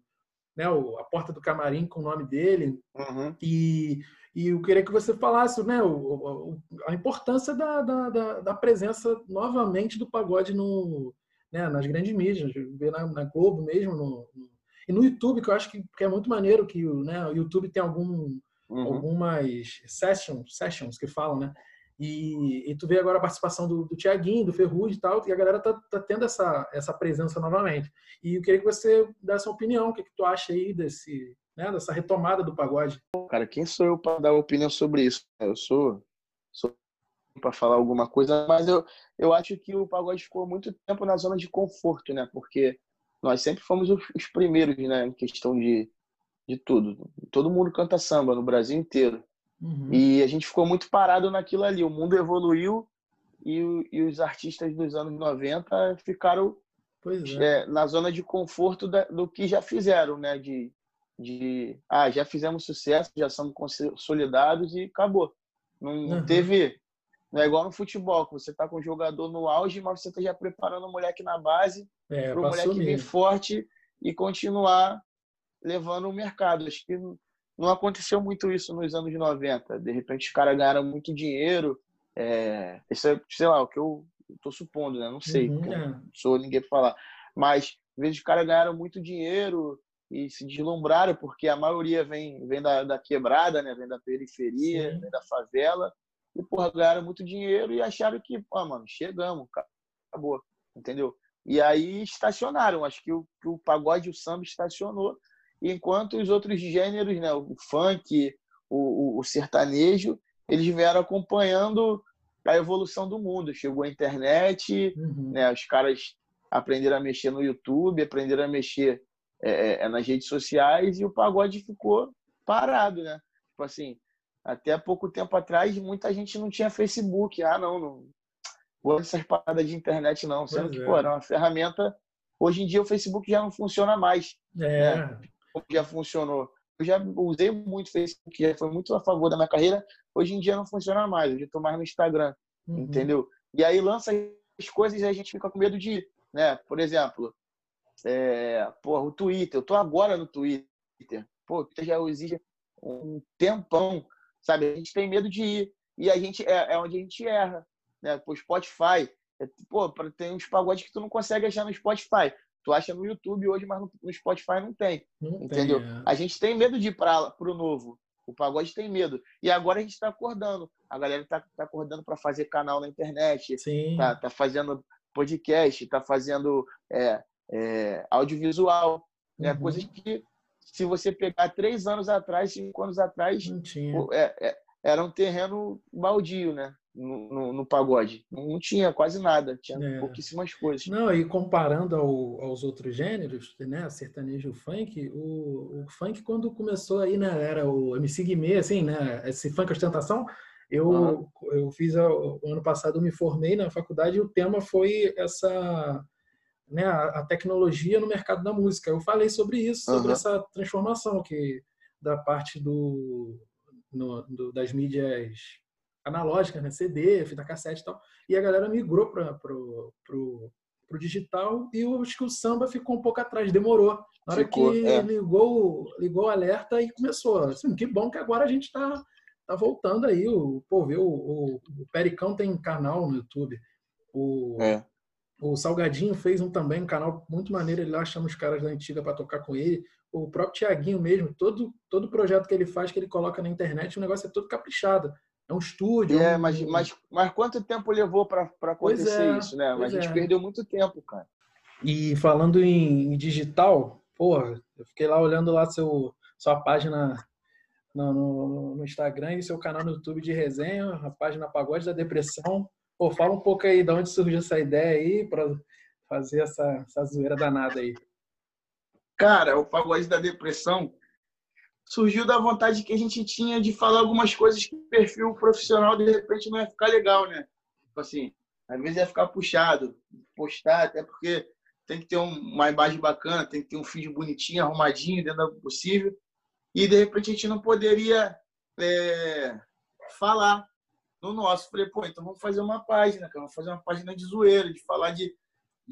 né, a porta do camarim com o nome dele. Uhum. E, e eu queria que você falasse né, o, a importância da, da, da, presença novamente do pagode no, né, nas grandes mídias, ver na, na Globo mesmo, no, no, e no YouTube, que eu acho que, que é muito maneiro que né, o YouTube tem algum, uhum. algumas sessions, sessions que falam, né? E, e, tu vê agora a participação do, do Tiaguinho, do Ferrugem e tal, e a galera tá, tá, tendo essa, essa presença novamente. E eu queria que você desse uma opinião, o que, que tu acha aí desse, né, dessa retomada do pagode? Cara, quem sou eu para dar opinião sobre isso? Eu sou, sou para falar alguma coisa, mas eu, eu acho que o pagode ficou muito tempo na zona de conforto, né? Porque nós sempre fomos os, os primeiros, né, em questão de, de tudo. Todo mundo canta samba no Brasil inteiro. Uhum. E a gente ficou muito parado naquilo ali. O mundo evoluiu e, e os artistas dos anos 90 ficaram é. É, na zona de conforto da, do que já fizeram, né? De, de ah, já fizemos sucesso, já somos consolidados e acabou. Não, uhum. teve. Não é igual no futebol, que você tá com o jogador no auge, mas você tá já preparando o moleque na base é, para o moleque vir forte e continuar levando o mercado. Acho que não aconteceu muito isso nos anos 90. De repente, os caras ganharam muito dinheiro. É, isso é, sei lá, o que eu estou supondo, né? Não sei, uhum, é. não sou ninguém para falar. Mas, às vezes, os caras ganharam muito dinheiro e se deslumbraram, porque a maioria vem, vem da, da quebrada, né? Vem da periferia, Sim. vem da favela. E, porra, ganharam muito dinheiro e acharam que, pô, mano, chegamos, acabou, entendeu? E aí estacionaram. Acho que o, que o pagode e o samba estacionou enquanto os outros gêneros, né, o funk, o, o, o sertanejo, eles vieram acompanhando a evolução do mundo. Chegou a internet, uhum. né, os caras aprenderam a mexer no YouTube, aprenderam a mexer é, é, é, nas redes sociais e o pagode ficou parado, né? Tipo assim, até pouco tempo atrás, muita gente não tinha Facebook. Ah, não, não vou essas paradas de internet, não. Sendo que, é. pô, era uma ferramenta. Hoje em dia o Facebook já não funciona mais. É. Né? Já funcionou. Eu já usei muito Facebook, já foi muito a favor da minha carreira. Hoje em dia não funciona mais, eu estou mais no Instagram, uhum. entendeu? E aí lança as coisas e a gente fica com medo de ir, né? Por exemplo, é, porra, o Twitter, eu tô agora no Twitter. Pô, o Twitter já exige um tempão, sabe? A gente tem medo de ir. E a gente é, é onde a gente erra, né? Pô, Spotify, é, pô, tem uns pagodes que tu não consegue achar no Spotify. Tu acha no YouTube hoje, mas no, Spotify não tem. Não entendeu? Tem, é. A gente tem medo de ir para o novo. O pagode tem medo. E agora a gente está acordando. A galera está tá acordando para fazer canal na internet. Sim. Tá, tá fazendo podcast, está fazendo é, é, audiovisual. Né? Uhum. Coisas que, se você pegar três anos atrás, cinco anos atrás, é, é, era um terreno baldio, né? No, no, no, pagode. Não tinha quase nada, tinha é. pouquíssimas coisas. Não, e comparando ao, aos outros gêneros, né, sertanejo e funk, o, o, funk quando começou aí, né, era o MC Guimê, assim, né, esse funk ostentação, eu, eu fiz, o ano passado, eu me formei na faculdade e o tema foi essa, né, a, a tecnologia no mercado da música. Eu falei sobre isso, sobre uhum. essa transformação que da parte do, no, do das mídias analógica, né? CD, fita cassete e tal. E a galera migrou para pro, pro, pro digital e eu acho que o samba ficou um pouco atrás, demorou. Na hora ficou, que é. ligou, ligou o alerta e começou. Assim, que bom que agora a gente está tá voltando aí. O, pô, viu, o, o Pericão tem canal no YouTube. O, é. o Salgadinho fez um também, um canal muito maneiro. Ele lá chama os caras da antiga para tocar com ele. O próprio Tiaguinho mesmo, todo, todo projeto que ele faz, que ele coloca na internet, o negócio é todo caprichado. É um estúdio. É, um... Mas, mas, mas quanto tempo levou para acontecer é, isso, né? Mas a gente é. perdeu muito tempo, cara. E falando em digital, porra, eu fiquei lá olhando lá seu, sua página no, no, no, Instagram e seu canal no YouTube de resenha, a página Pagode da Depressão. Pô, fala um pouco aí de onde surgiu essa ideia aí para fazer essa, essa zoeira danada aí? Cara, o pagode da depressão surgiu da vontade que a gente tinha de falar algumas coisas que o perfil profissional de repente não ia ficar legal, né? Tipo assim, às vezes ia ficar puxado, postar, até porque tem que ter uma imagem bacana, tem que ter um feed bonitinho, arrumadinho, dentro do possível. E de repente a gente não poderia é, falar no nosso. Falei, pô, então vamos fazer uma página, cara, vamos fazer uma página de zoeira, de falar de.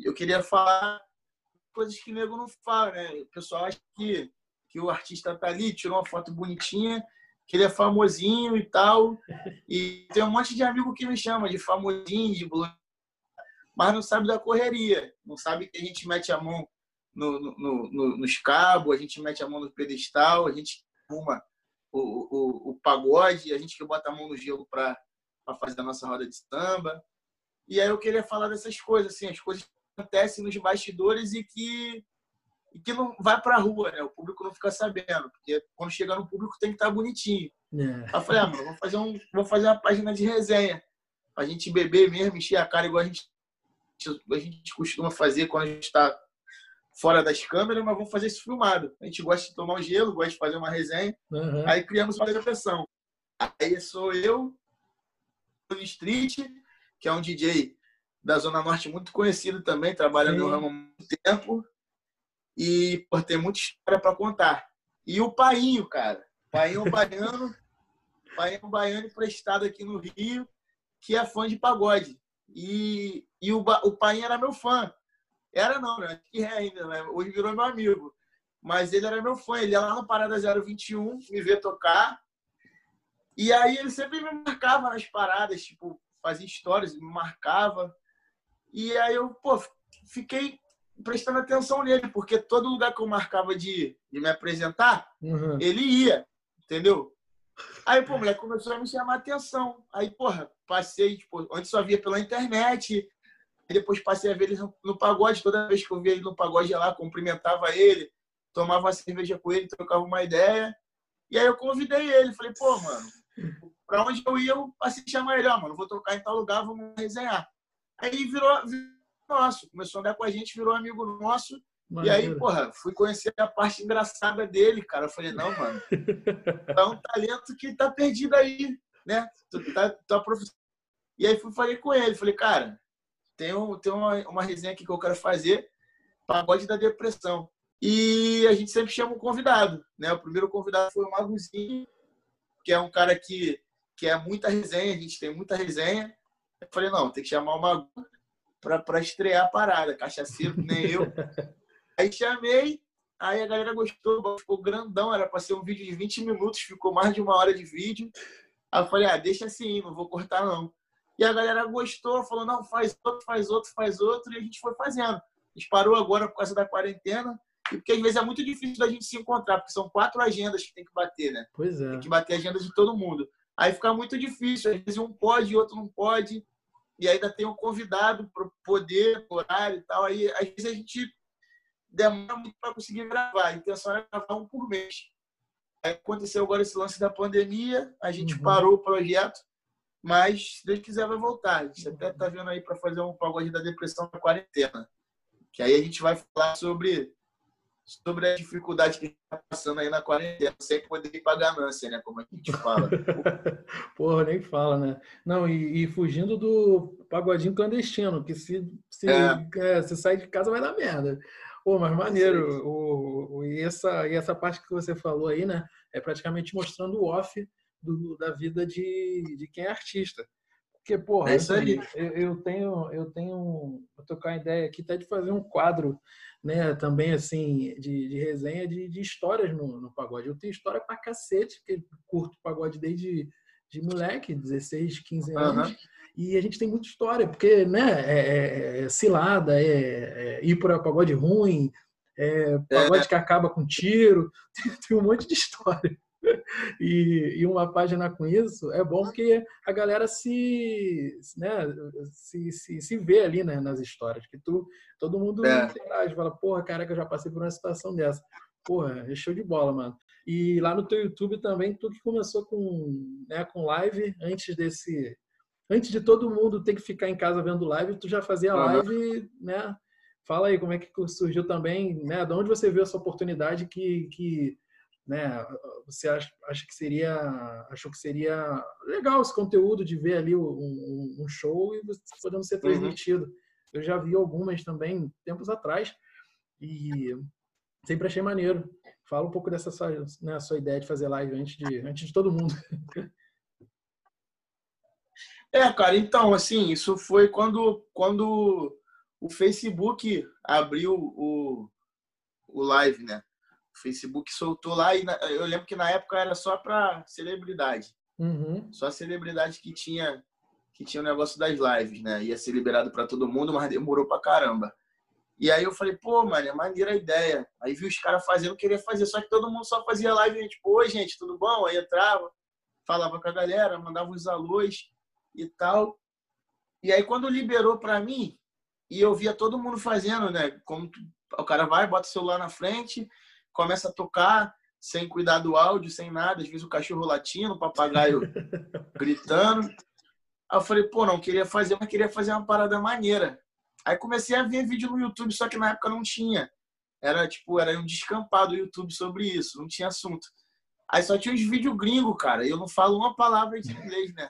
Eu queria falar coisas que o nego não fala, né? O pessoal acha que que o artista tá ali, tirou uma foto bonitinha, que ele é famosinho e tal. E tem um monte de amigo que me chama de famosinho, de blog, mas não sabe da correria, não sabe que a gente mete a mão no, no, no, nos cabos, a gente mete a mão no pedestal, a gente arruma o, o, o pagode, a gente que bota a mão no gelo para fazer a nossa roda de samba. E aí eu queria falar dessas coisas, assim, as coisas que acontecem nos bastidores e que e que não vai para a rua, né? O público não fica sabendo, porque quando chega no público tem que estar tá bonitinho. É. Aí eu falei, ah, mano, vou fazer, um, vou fazer uma página de resenha, pra gente beber mesmo, encher a cara igual a gente, a gente costuma fazer quando a gente está fora das câmeras, mas vamos fazer isso filmado. A gente gosta de tomar um gelo, gosta de fazer uma resenha. Uhum. Aí criamos uma depressão. Aí sou eu, o Street, que é um DJ da Zona Norte muito conhecido também, trabalha no ramo há muito tempo e por ter muita história para contar. E o Painho, cara. Painho baiano, Painho baiano emprestado aqui no Rio, que é fã de pagode. E, e o, o Painho era meu fã. Era não, né? Que é ainda, né? Hoje virou meu amigo. Mas ele era meu fã. Ele ia lá no Parada 021 me ver tocar. E aí ele sempre me marcava nas paradas, tipo, fazia histórias, me marcava. E aí eu, pô, fiquei prestando atenção nele, porque todo lugar que eu marcava de, de me apresentar, uhum. ele ia, entendeu? Aí, pô, o moleque começou a me chamar atenção. Aí, porra, passei, tipo, antes só via pela internet, depois passei a ver ele no, pagode. Toda vez que eu via ele no pagode lá, cumprimentava ele, tomava uma cerveja com ele, trocava uma ideia. E aí eu convidei ele, falei, pô, mano, pra onde eu ia, eu passei a chamar ele, ó, mano, vou tocar em tal lugar, vamos resenhar. Aí virou, virou nosso. Começou a andar com a gente, virou amigo nosso. E aí, porra, fui conhecer a parte engraçada dele, cara. Eu falei, não, mano, é um talento que tá perdido aí, né? Tu, tá, tá prof... E aí fui falei com ele, falei, cara, tem, um, tem uma, uma resenha aqui que eu quero fazer, pagode da depressão. E a gente sempre chama um convidado, né? O primeiro convidado foi o Maguzinho, que é um cara que, que é muita resenha, a gente tem muita resenha. Eu falei, não, tem que chamar o Magu para estrear a parada, cachaceiro, nem eu. Aí chamei, aí a galera gostou, ficou grandão, era para ser um vídeo de 20 minutos, ficou mais de uma hora de vídeo. Aí eu falei, ah, deixa assim, não vou cortar não. E a galera gostou, falou, não, faz outro, faz outro, faz outro, e a gente foi fazendo. A gente parou agora por causa da quarentena, e porque às vezes é muito difícil da gente se encontrar, porque são quatro agendas que tem que bater, né? Pois é. Tem que bater a agenda de todo mundo. Aí fica muito difícil, às vezes um pode, outro não pode e ainda tem um convidado para poder, horário e tal. Aí, às vezes, a gente demora muito para conseguir gravar. A intenção é gravar um por mês. Aí aconteceu agora esse lance da pandemia, a gente uhum. parou o projeto, mas se Deus quiser vai voltar. A gente até está vendo aí para fazer um pagode da depressão na quarentena. Que aí a gente vai falar sobre sobre a dificuldade que está passando aí na quarentena, sem poder ir para ganância, né? Como a gente fala. Porra, nem fala, né? Não, e, e, fugindo do pagodinho clandestino, que se, se, é. É, se sai de casa vai dar merda. Pô, mas maneiro. O, o, e, essa, e essa parte que você falou aí, né? É praticamente mostrando o off do, da vida de, de quem é artista. Porque, porra, é isso aí. Eu, eu tenho, eu tenho, vou tocar uma ideia aqui até de fazer um quadro né, também assim, de, de resenha de, de histórias no, no, pagode. Eu tenho história pra cacete, porque curto pagode desde de moleque, 16, 15 anos. Uhum. E a gente tem muita história, porque, né, é, é, é cilada, é, é, ir para pagode ruim, é, pagode é. que acaba com tiro, tem, tem um monte de história. E, e, uma página com isso é bom porque a galera se, né, se, se, se vê ali né, nas histórias. Que tu, todo mundo é. interage, fala, porra, cara, que eu já passei por uma situação dessa. Porra, é show de bola, mano. E lá no teu YouTube também, tu que começou com, né, com live antes desse. Antes de todo mundo ter que ficar em casa vendo live, tu já fazia live, né? Fala aí como é que surgiu também, né? De onde você viu essa oportunidade que, que né, você acha, acha que seria, achou que seria legal esse conteúdo de ver ali um, um show e podendo ser uhum. transmitido. Uhum. Eu já vi algumas também tempos atrás e sempre achei maneiro. Fala um pouco dessa sua, né, sua ideia de fazer live antes de, antes de todo mundo. É, cara, então, assim, isso foi quando, quando o Facebook abriu o, o live, né? O Facebook soltou lá e eu lembro que na época era só para celebridade. Uhum. Só celebridade que tinha que tinha o negócio das lives, né? Ia ser liberado para todo mundo, mas demorou pra caramba. E aí eu falei, pô, mano, é maneira a ideia. Aí vi os caras fazendo, queria fazer, só que todo mundo só fazia live, gente, pô, oi, gente, tudo bom? Aí entrava, falava com a galera, mandava uns alôs e tal. E aí quando liberou para mim, e eu via todo mundo fazendo, né? Como o cara vai, bota o celular na frente, começa a tocar, sem cuidar do áudio, sem nada, às vezes o cachorro latindo, o papagaio gritando. Aí eu falei, pô, não queria fazer, mas queria fazer uma parada maneira. Aí comecei a ver vídeo no YouTube, só que na época não tinha. Era tipo, era um descampado do YouTube sobre isso, não tinha assunto. Aí só tinha uns vídeos gringos, cara, e eu não falo uma palavra de inglês, né?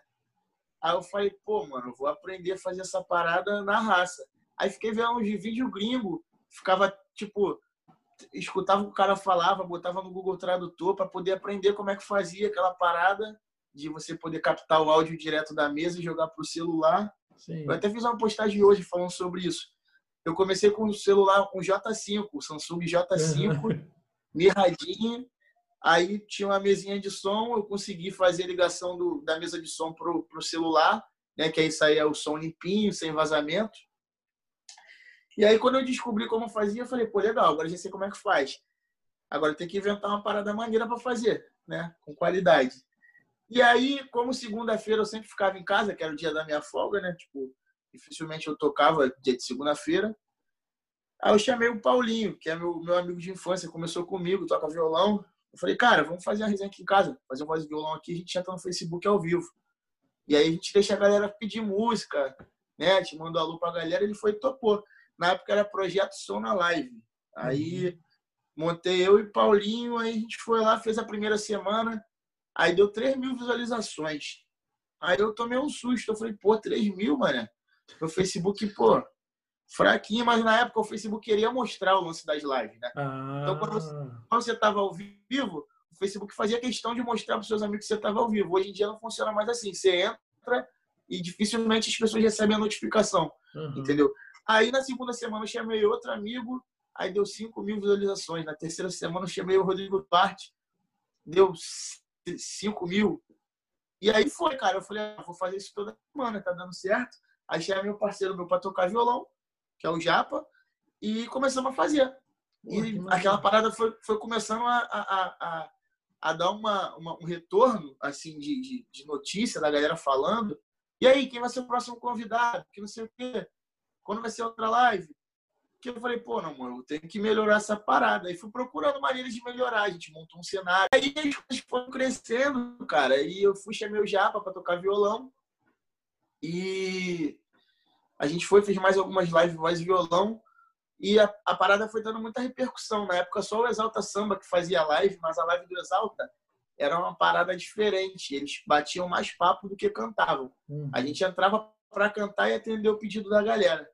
Aí eu falei, pô, mano, vou aprender a fazer essa parada na raça. Aí fiquei vendo uns vídeos gringo, ficava tipo, escutava o que o cara falava, botava no Google Tradutor para poder aprender como é que fazia aquela parada de você poder captar o áudio direto da mesa e jogar pro celular. Sim. Eu até fiz uma postagem hoje falando sobre isso. Eu comecei com o celular, com o J5, o Samsung J5, mirradinho. Aí tinha uma mesinha de som, eu consegui fazer a ligação do, da mesa de som pro, pro celular, né? Que aí saía o som limpinho, sem vazamento. E aí, quando eu descobri como fazia, eu falei, pô, legal, agora já sei como é que faz. Agora tem que inventar uma parada maneira para fazer, né? Com qualidade. E aí, como segunda-feira eu sempre ficava em casa, que era o dia da minha folga, né? Tipo, dificilmente eu tocava dia de segunda-feira. Aí eu chamei o Paulinho, que é meu, meu amigo de infância, começou comigo, toca violão. Eu falei, cara, vamos fazer uma resenha aqui em casa, fazer um voz de violão aqui, a gente entra no Facebook ao vivo. E aí a gente deixa a galera pedir música, né? Te mandou alô pra galera, ele foi e topou. Na época era Projeto Som na Live. Aí uhum. montei eu e Paulinho, aí a gente foi lá, fez a primeira semana. Aí deu 3 mil visualizações. Aí eu tomei um susto. Eu falei, pô, 3 mil, mano. No Facebook, pô, fraquinho, mas na época o Facebook queria mostrar o lance das lives, né? Ah. Então, quando você, quando você tava ao vivo, o Facebook fazia questão de mostrar para os seus amigos que você estava ao vivo. Hoje em dia não funciona mais assim. Você entra e dificilmente as pessoas recebem a notificação, uhum. entendeu? Aí na segunda semana eu chamei outro amigo, aí deu 5 mil visualizações. Na terceira semana eu chamei o Rodrigo Parte, deu 5 mil. E aí foi, cara. Eu falei, ah, vou fazer isso toda semana, tá dando certo. Aí chamei meu parceiro meu para tocar violão, que é o Japa, e começamos a fazer. E aquela parada foi, foi começando a, a, a, a dar uma, uma, um retorno assim de, de, de, notícia da galera falando. E aí, quem vai ser o próximo convidado? Que não sei o quê. Quando vai ser outra live? que eu falei, pô, não, mano, eu tenho que melhorar essa parada. Aí fui procurando maneiras de melhorar. A gente montou um cenário. Aí as coisas foram crescendo, cara. E eu fui chamar o Japa para tocar violão. E a gente foi, fez mais algumas lives voz e violão. E a, a, parada foi dando muita repercussão. Na época, só o Exalta Samba que fazia live, mas a live do Exalta era uma parada diferente. Eles batiam mais papo do que cantavam. Uhum. A gente entrava para cantar e atender o pedido da galera.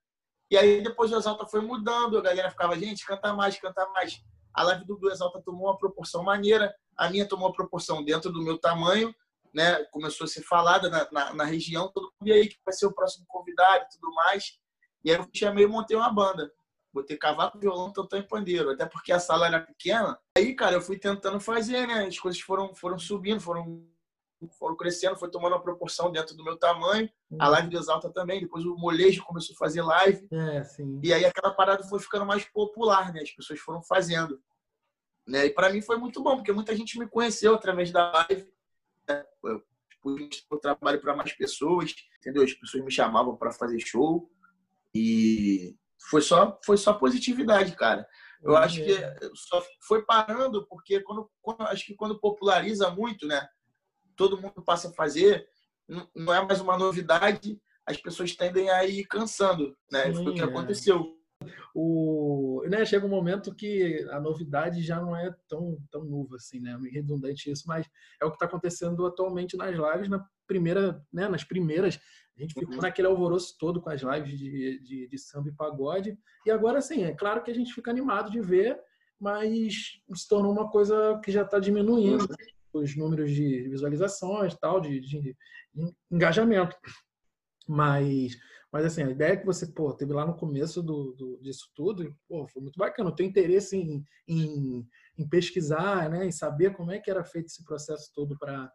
E aí depois o Exalta foi mudando, a galera ficava, gente, canta mais, canta mais. A live do Exalta tomou uma proporção maneira, a minha tomou uma proporção dentro do meu tamanho, né? Começou a ser falada na, na, na região, todo mundo, e aí que vai ser o próximo convidado e tudo mais. E aí eu chamei e montei uma banda. Botei cavaco, violão, tantão e pandeiro, até porque a sala era pequena. Aí, cara, eu fui tentando fazer, né? As coisas foram, foram subindo, foram foram crescendo, foi tomando uma proporção dentro do meu tamanho. A uhum. live do Exalta também. Depois o Molejo começou a fazer live. É. E aí aquela parada foi ficando mais popular, né? As pessoas foram fazendo. Né? E para mim foi muito bom, porque muita gente me conheceu através da live. Né? Eu pude tipo, trabalho para mais pessoas, entendeu? As pessoas me chamavam para fazer show. E foi só, foi só positividade, cara. Eu acho que só foi parando porque quando, quando acho que quando populariza muito, né? Todo mundo passa a fazer, não é mais uma novidade, as pessoas tendem a ir cansando, né? Sim, Foi o que é. aconteceu. o, né, chega um momento que a novidade já não é tão, tão nova assim, né? É redundante isso, mas é o que está acontecendo atualmente nas lives, na primeira, né, nas primeiras. A gente ficou uhum. naquele alvoroço todo com as lives de, de, de samba e pagode. E agora, sim, é claro que a gente fica animado de ver, mas se tornou uma coisa que já está diminuindo uhum. Os números de visualizações, tal, de, de, de engajamento. Mas mas assim, a ideia que você pô, teve lá no começo do, do disso tudo, pô, foi muito bacana. Eu tenho interesse em, em, em, pesquisar, né, em saber como é que era feito esse processo todo para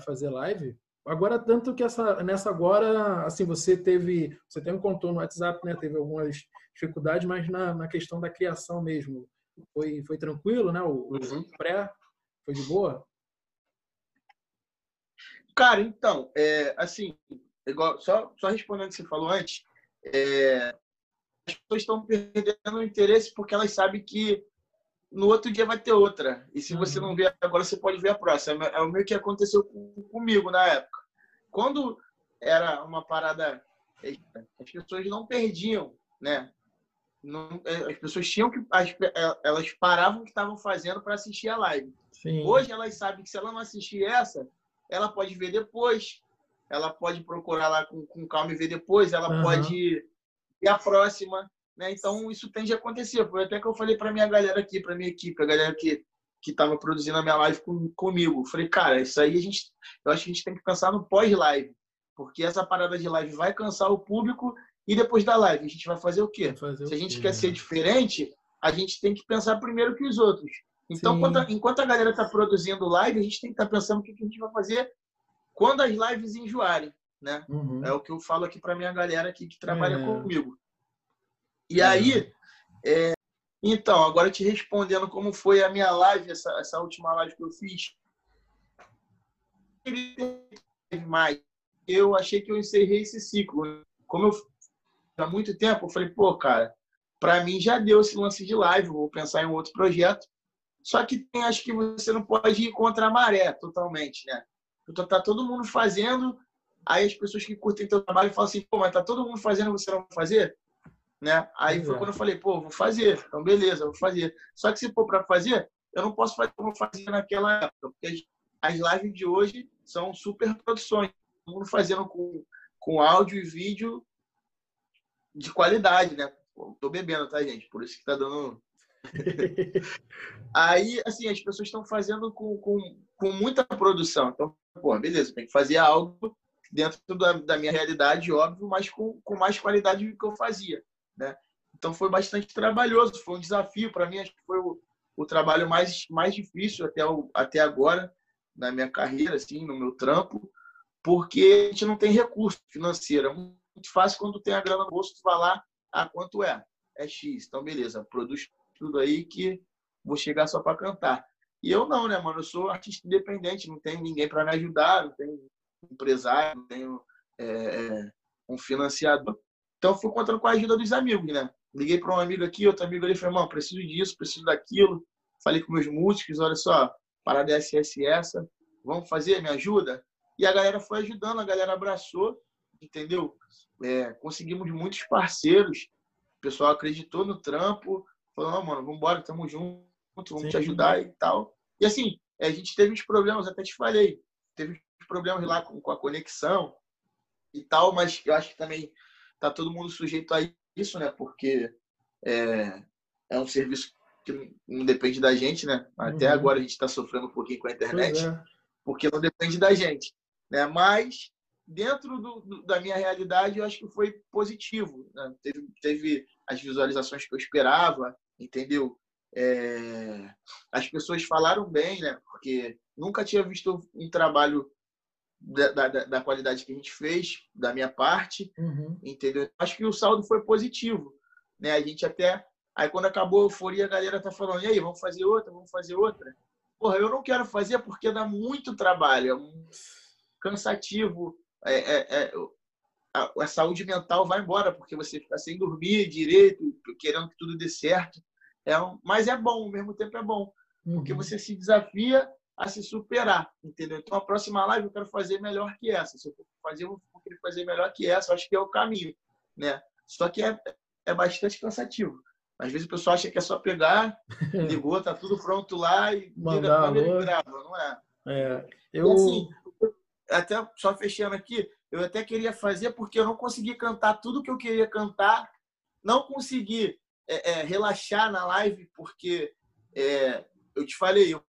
fazer live. Agora, tanto que essa, nessa agora, assim, você teve, você até me contou no WhatsApp, né, teve algumas dificuldades, mas na, na questão da criação mesmo, foi, foi tranquilo, né? O, uhum. o pré foi de boa? Cara, então, é, assim, igual, só, só respondendo o que você falou antes, é, as pessoas estão perdendo o interesse porque elas sabem que no outro dia vai ter outra. E se uhum. você não vê agora, você pode ver a próxima. É o meio que aconteceu com, comigo na época. Quando era uma parada, as pessoas não perdiam, né? Não, é, as pessoas tinham que. As, é, elas paravam o que estavam fazendo para assistir a live. Sim. Hoje elas sabem que se ela não assistir essa, ela pode ver depois ela pode procurar lá com, com calma e ver depois, ela uhum. pode ir a próxima, né? Então isso tende a acontecer. Foi até que eu falei para minha galera aqui, para minha equipe, a galera que que estava produzindo a minha live com, comigo. Falei, cara, isso aí a gente, eu acho que a gente tem que pensar no pós-live, porque essa parada de live vai cansar o público e depois da live a gente vai fazer o quê? Fazer Se a gente quê, quer né? ser diferente, a gente tem que pensar primeiro que os outros. Então, enquanto, enquanto a galera está produzindo live, a gente tem que estar tá pensando o que a gente vai fazer quando as lives enjoarem, né? Uhum. É o que eu falo aqui para minha galera aqui que trabalha é. comigo. E é. aí, é, então, agora te respondendo como foi a minha live, essa, essa última live que eu fiz. Mais, eu achei que eu encerrei esse ciclo. Como eu há muito tempo, eu falei, pô, cara, para mim já deu esse lance de live, vou pensar em um outro projeto. Só que tem, acho que você não pode ir contra a maré totalmente, né? Então tá todo mundo fazendo, aí as pessoas que curtem teu trabalho falam assim, pô, mas tá todo mundo fazendo, você não vai fazer? Né? Aí foi quando eu falei, pô, vou fazer. Então beleza, vou fazer. Só que se for para fazer, eu não posso fazer como eu fazia naquela época, porque as lives de hoje são super produções, todo mundo fazendo com, com áudio e vídeo de qualidade, né? Pô, tô bebendo, tá, gente? Por isso que tá dando Aí, assim, as pessoas estão fazendo com, com, com muita produção. Então, pô, beleza, tem que fazer algo dentro da, da minha realidade, óbvio, mas com, com mais qualidade do que eu fazia, né? Então foi bastante trabalhoso, foi um desafio para mim, acho que foi o, o trabalho mais, mais difícil até, o, até agora na minha carreira, assim, no meu trampo, porque a gente não tem recurso financeiro. É muito fácil quando tem a grana no bolso, tu vai lá, ah, quanto é? É X. Então, beleza, produz tudo aí que vou chegar só para cantar. E eu não, né, mano? Eu sou artista independente, não tenho ninguém para me ajudar, não tenho empresário, não tenho é, é, um financiador. Então, fui contando com a ajuda dos amigos, né? Liguei para um amigo aqui, outro amigo ali, falei, irmão, preciso disso, preciso daquilo. Falei com meus músicos, olha só, parada SS essa, vamos fazer, me ajuda? E a galera foi ajudando, a galera abraçou, entendeu? É, conseguimos muitos parceiros, o pessoal acreditou no trampo, falou, não, mano, vamos embora, tamo junto, vamos Sim. te ajudar e tal. E assim, a gente teve uns problemas, até te falei, teve uns problemas lá com, com a conexão e tal, mas eu acho que também tá todo mundo sujeito a isso, né? Porque é, é um serviço que não depende da gente, né? Até uhum. agora a gente está sofrendo um pouquinho com a internet, é. porque não depende da gente, né? Mas dentro do, do, da minha realidade, eu acho que foi positivo. Né? Teve, teve as visualizações que eu esperava, entendeu? É, as pessoas falaram bem, né? Porque nunca tinha visto um trabalho da, da, da qualidade que a gente fez, da minha parte, uhum. entendeu? Acho que o saldo foi positivo, né? A gente até aí quando acabou a euforia, a galera tá falando: "E aí, vamos fazer outra, vamos fazer outra?" Porra, eu não quero fazer porque dá muito trabalho, é cansativo, é, é, é, a, a, saúde mental vai embora porque você fica sem dormir direito, querendo que tudo dê certo. É um, mas é bom, ao mesmo tempo é bom, uhum. porque você se desafia a se superar, entendeu? Então, a próxima live eu quero fazer melhor que essa. Se eu for fazer, eu vou querer fazer melhor que essa. Eu acho que é o caminho, né? Só que é, é bastante cansativo. Às vezes o pessoal acha que é só pegar, ligou, tá tudo pronto lá e Mandar grava, não é? É, eu... E assim, até só fechando aqui, eu até queria fazer porque eu não consegui cantar tudo que eu queria cantar, não consegui é, é, relaxar na live porque é, eu te falei, eu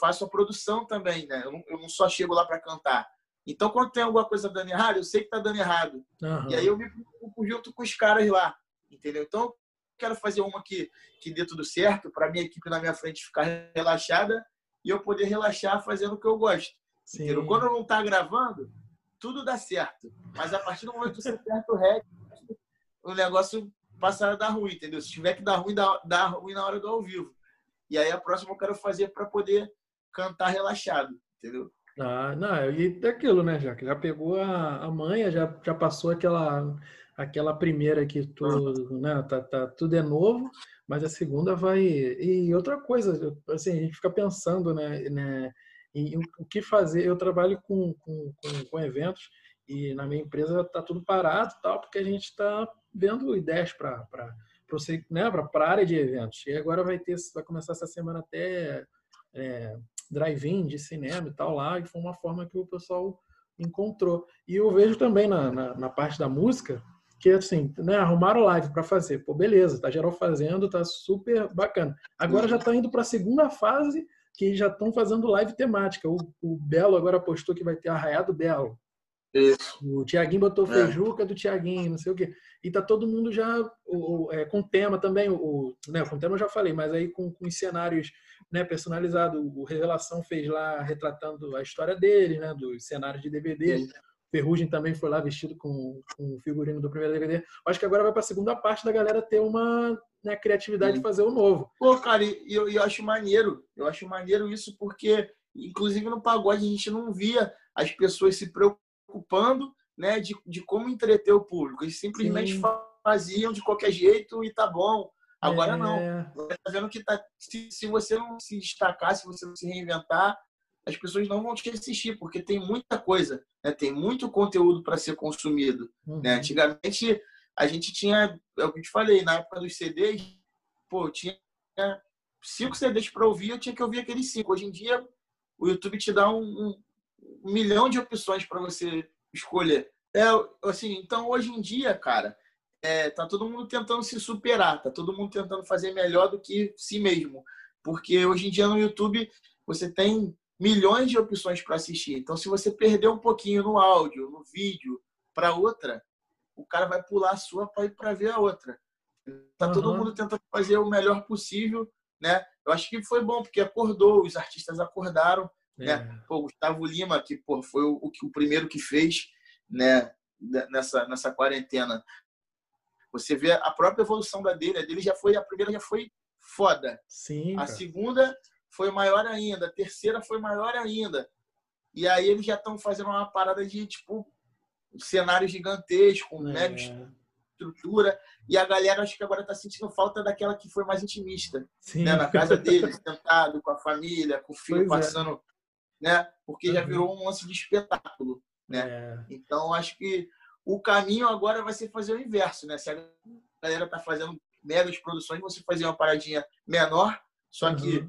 faço a produção também, né? Eu não, eu não só chego lá para cantar. Então, quando tem alguma coisa dando errado, eu sei que tá dando errado. Uhum. E aí eu me preocupo junto com os caras lá, entendeu? Então, quero fazer uma que, que dê tudo certo, para minha equipe na minha frente ficar relaxada e eu poder relaxar fazendo o que eu gosto. Quando não tá gravando, tudo dá certo. Mas a partir do momento que você aperta o REC, o negócio passa a dar ruim, entendeu? Se tiver que dar ruim, dá, dá ruim na hora do ao vivo. E aí a próxima eu quero fazer para poder cantar relaxado, entendeu? Ah, não, e é aquilo, né, já já pegou a, a manha, já, já passou aquela aquela primeira que tudo, né, tá, tá, tudo é novo, mas a segunda vai e outra coisa, assim, a gente fica pensando, né, né o que fazer. Eu trabalho com, com, com, com eventos e na minha empresa está tudo parado, tal, porque a gente está vendo ideias para né, a área de eventos. E agora vai ter, vai começar essa semana até é, drive-in de cinema e tal lá, e foi uma forma que o pessoal encontrou. E eu vejo também na, na, na parte da música que assim, né, arrumaram live para fazer. Pô, beleza, tá geral fazendo, tá super bacana. Agora já tá indo para a segunda fase que já estão fazendo live temática. O, o, Belo agora postou que vai ter Arraiado Belo. Isso. O Tiaguinho botou é. Feijuca do Tiaguinho, não sei o quê. E tá todo mundo já o, o, é, com tema também. O, né, com tema eu já falei, mas aí com, com cenários né, personalizados. O Revelação fez lá retratando a história dele, né, dos cenários de DVD. Sim. Ferrugem também foi lá vestido com, com o figurino do primeiro DVD. Acho que agora vai para a segunda parte da galera ter uma né, criatividade Sim. de fazer o novo. Pô, cara, e eu, eu acho maneiro. Eu acho maneiro isso porque, inclusive no pagode, a gente não via as pessoas se preocupando né, de, de como entreter o público. Eles simplesmente Sim. faziam de qualquer jeito e tá bom. Agora é... não. Você tá vendo que tá, se, se você não se destacar, se você não se reinventar, as pessoas não vão te assistir, porque tem muita coisa, né? tem muito conteúdo para ser consumido. Né? Uhum. Né? Antigamente, a gente tinha, é o que eu te falei, na época dos CDs, pô, tinha cinco CDs para ouvir, eu tinha que ouvir aqueles cinco. Hoje em dia, o YouTube te dá um, um, um milhão de opções para você escolher. É, assim, então, hoje em dia, cara, é, tá todo mundo tentando se superar, tá todo mundo tentando fazer melhor do que si mesmo. Porque hoje em dia no YouTube você tem milhões de opções para assistir. Então, se você perder um pouquinho no áudio, no vídeo, para outra, o cara vai pular a sua para ir para ver a outra. Tá uhum. todo mundo tentando fazer o melhor possível, né? Eu acho que foi bom porque acordou, os artistas acordaram, né? é. né? Pô, Gustavo Lima, que pô, foi o, o, o primeiro que fez, né? Nessa nessa quarentena. Você vê a própria evolução da dele, a dele já foi a primeira já foi foda. Sim. A segunda foi maior ainda, a terceira foi maior ainda. E aí eles já estão fazendo uma parada de tipo um cenário gigantesco, é. mega estrutura. E a galera acho que agora está sentindo falta daquela que foi mais intimista, né? na casa deles, sentado com a família, com o filho pois é. passando, é. né? Porque uhum. já virou um lance de espetáculo, né? É. Então acho que o caminho agora vai ser fazer o inverso, né? Se a galera tá fazendo megas produções, você fazer uma paradinha menor, só uhum. que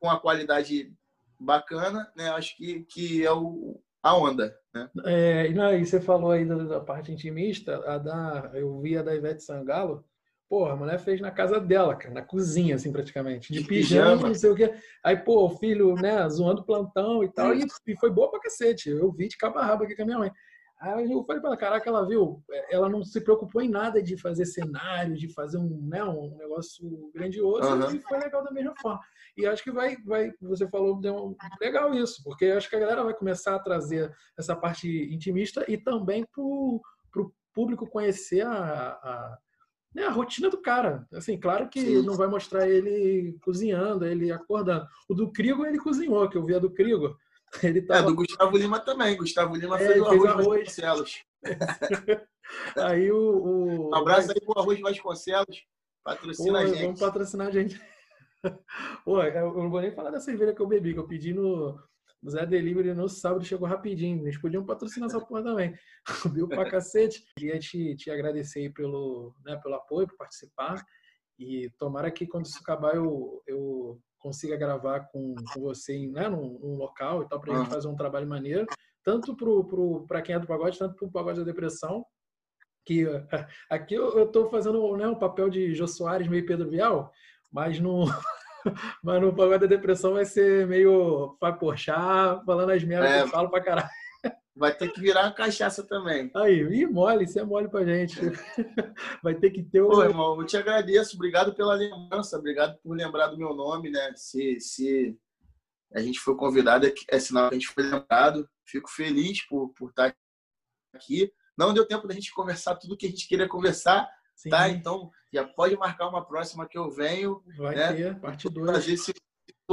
com a qualidade bacana, né? Acho que, que é o, a onda. Né? É, e você falou aí da, da, parte intimista, a da, eu vi a da Ivete Sangalo, porra, a mulher fez na casa dela, cara, na cozinha, assim, praticamente, de, de pijama, pijama, não sei o quê. Aí, pô, o filho, né, zoando plantão e tal, e, e, foi boa pra cacete. Eu vi de cabo a rabo aqui com a minha mãe. Aí eu falei para ela, caraca, ela viu, ela não se preocupou em nada de fazer cenário, de fazer um, né, um negócio grandioso, uhum. e foi legal da mesma forma. E acho que vai, vai você falou, deu legal isso, porque acho que a galera vai começar a trazer essa parte intimista e também para o público conhecer a, a, né, a, rotina do cara. Assim, claro que Sim. não vai mostrar ele cozinhando, ele acordando. O do Crigo, ele cozinhou, que eu vi a do Crigo. Ele tava... É, do Gustavo Lima também. Gustavo Lima é, fez o arroz, arroz. Vasconcelos. aí o, o... Um abraço aí pro Arroz Vasconcelos. Patrocina Pô, a gente. Vamos patrocinar a gente. Pô, eu não vou nem falar da cerveja que eu bebi, que eu pedi no, no Zé Delivery no sábado, chegou rapidinho. Eles podiam patrocinar essa porra também. Viu pra cacete. Queria te, te agradecer pelo, né, pelo apoio, por participar. E tomara que quando isso acabar eu, eu consiga gravar com, com você né, num, num local e tal, para a gente fazer um trabalho maneiro, tanto para quem é do pagode, tanto para o pagode da depressão. Que aqui eu estou fazendo né, um papel de Jô Soares, meio Pedro Bial, mas no, mas no pagode da depressão vai ser meio pacochar, falando as merdas é, que eu falo pra caralho. Vai ter que virar uma cachaça também. Aí, e mole, isso é mole pra gente. Vai ter que ter o. Pô, irmão, eu te agradeço. Obrigado pela lembrança. Obrigado por lembrar do meu nome, né? Se, se a gente foi convidado, é, é sinal que a gente foi lembrado. Fico feliz por, por estar aqui. Não deu tempo da gente conversar tudo que a gente queria conversar, Sim. tá? Então, já pode marcar uma próxima que eu venho. Vai né? ter, parte 2. Se, se,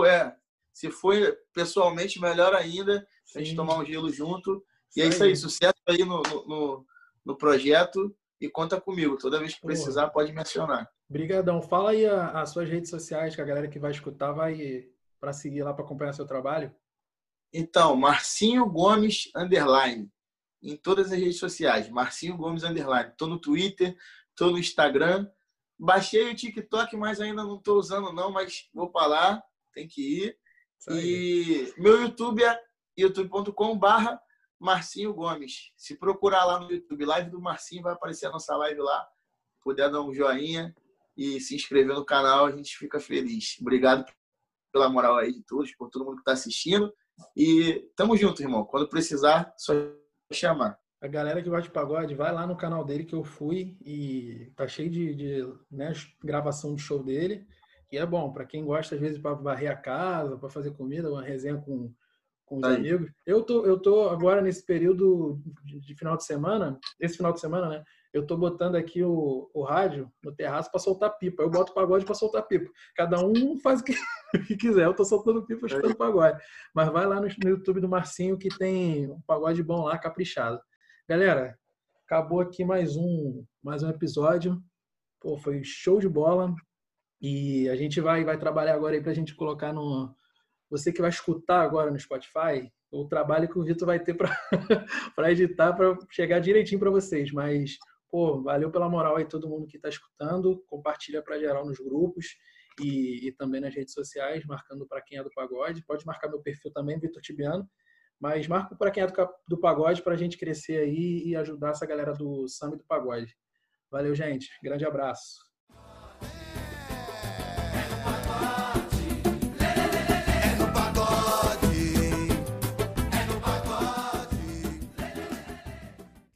é, se for pessoalmente, melhor ainda. Sim. A gente tomar um gelo junto. E é isso aí, sucesso aí no, no, no, projeto e conta comigo. Toda vez que precisar, pode mencionar. Obrigadão. Fala aí as suas redes sociais, que a galera que vai escutar vai para seguir lá para acompanhar seu trabalho. Então, Marcinho Gomes Underline. Em todas as redes sociais. Marcinho Gomes Underline. Estou no Twitter, estou no Instagram. Baixei o TikTok, mas ainda não estou usando, não, mas vou para lá. Tem que ir. E meu YouTube é youtube.com/barra Marcinho Gomes. Se procurar lá no YouTube, live do Marcinho, vai aparecer a nossa live lá. Puder dar um joinha e se inscrever no canal, a gente fica feliz. Obrigado pela moral aí de todos, por todo mundo que está assistindo. E tamo junto, irmão. Quando precisar, só chamar. A galera que gosta de pagode, vai lá no canal dele que eu fui e tá cheio de, de né, gravação de show dele. E é bom, para quem gosta, às vezes, para varrer a casa, para fazer comida, uma resenha com com os Aí. amigos. Eu tô, eu tô agora nesse período de, final de semana, esse final de semana, né? Eu tô botando aqui o, o rádio no terraço para soltar pipa. Eu boto pagode para soltar pipa. Cada um faz o que, que quiser. Eu tô soltando pipa, escutando pagode. Mas vai lá no, no YouTube do Marcinho que tem um pagode bom lá, caprichado. Galera, acabou aqui mais um, mais um episódio. Pô, foi show de bola. E a gente vai, vai trabalhar agora aí pra gente colocar no, você que vai escutar agora no Spotify, o trabalho que o Vitor vai ter para editar para chegar direitinho para vocês. Mas, pô, valeu pela moral aí todo mundo que está escutando. Compartilha para geral nos grupos e, e, também nas redes sociais, marcando para quem é do pagode. Pode marcar meu perfil também, Vitor Tibiano. Mas marca para quem é do, do pagode para a gente crescer aí e ajudar essa galera do samba e do pagode. Valeu, gente. Grande abraço.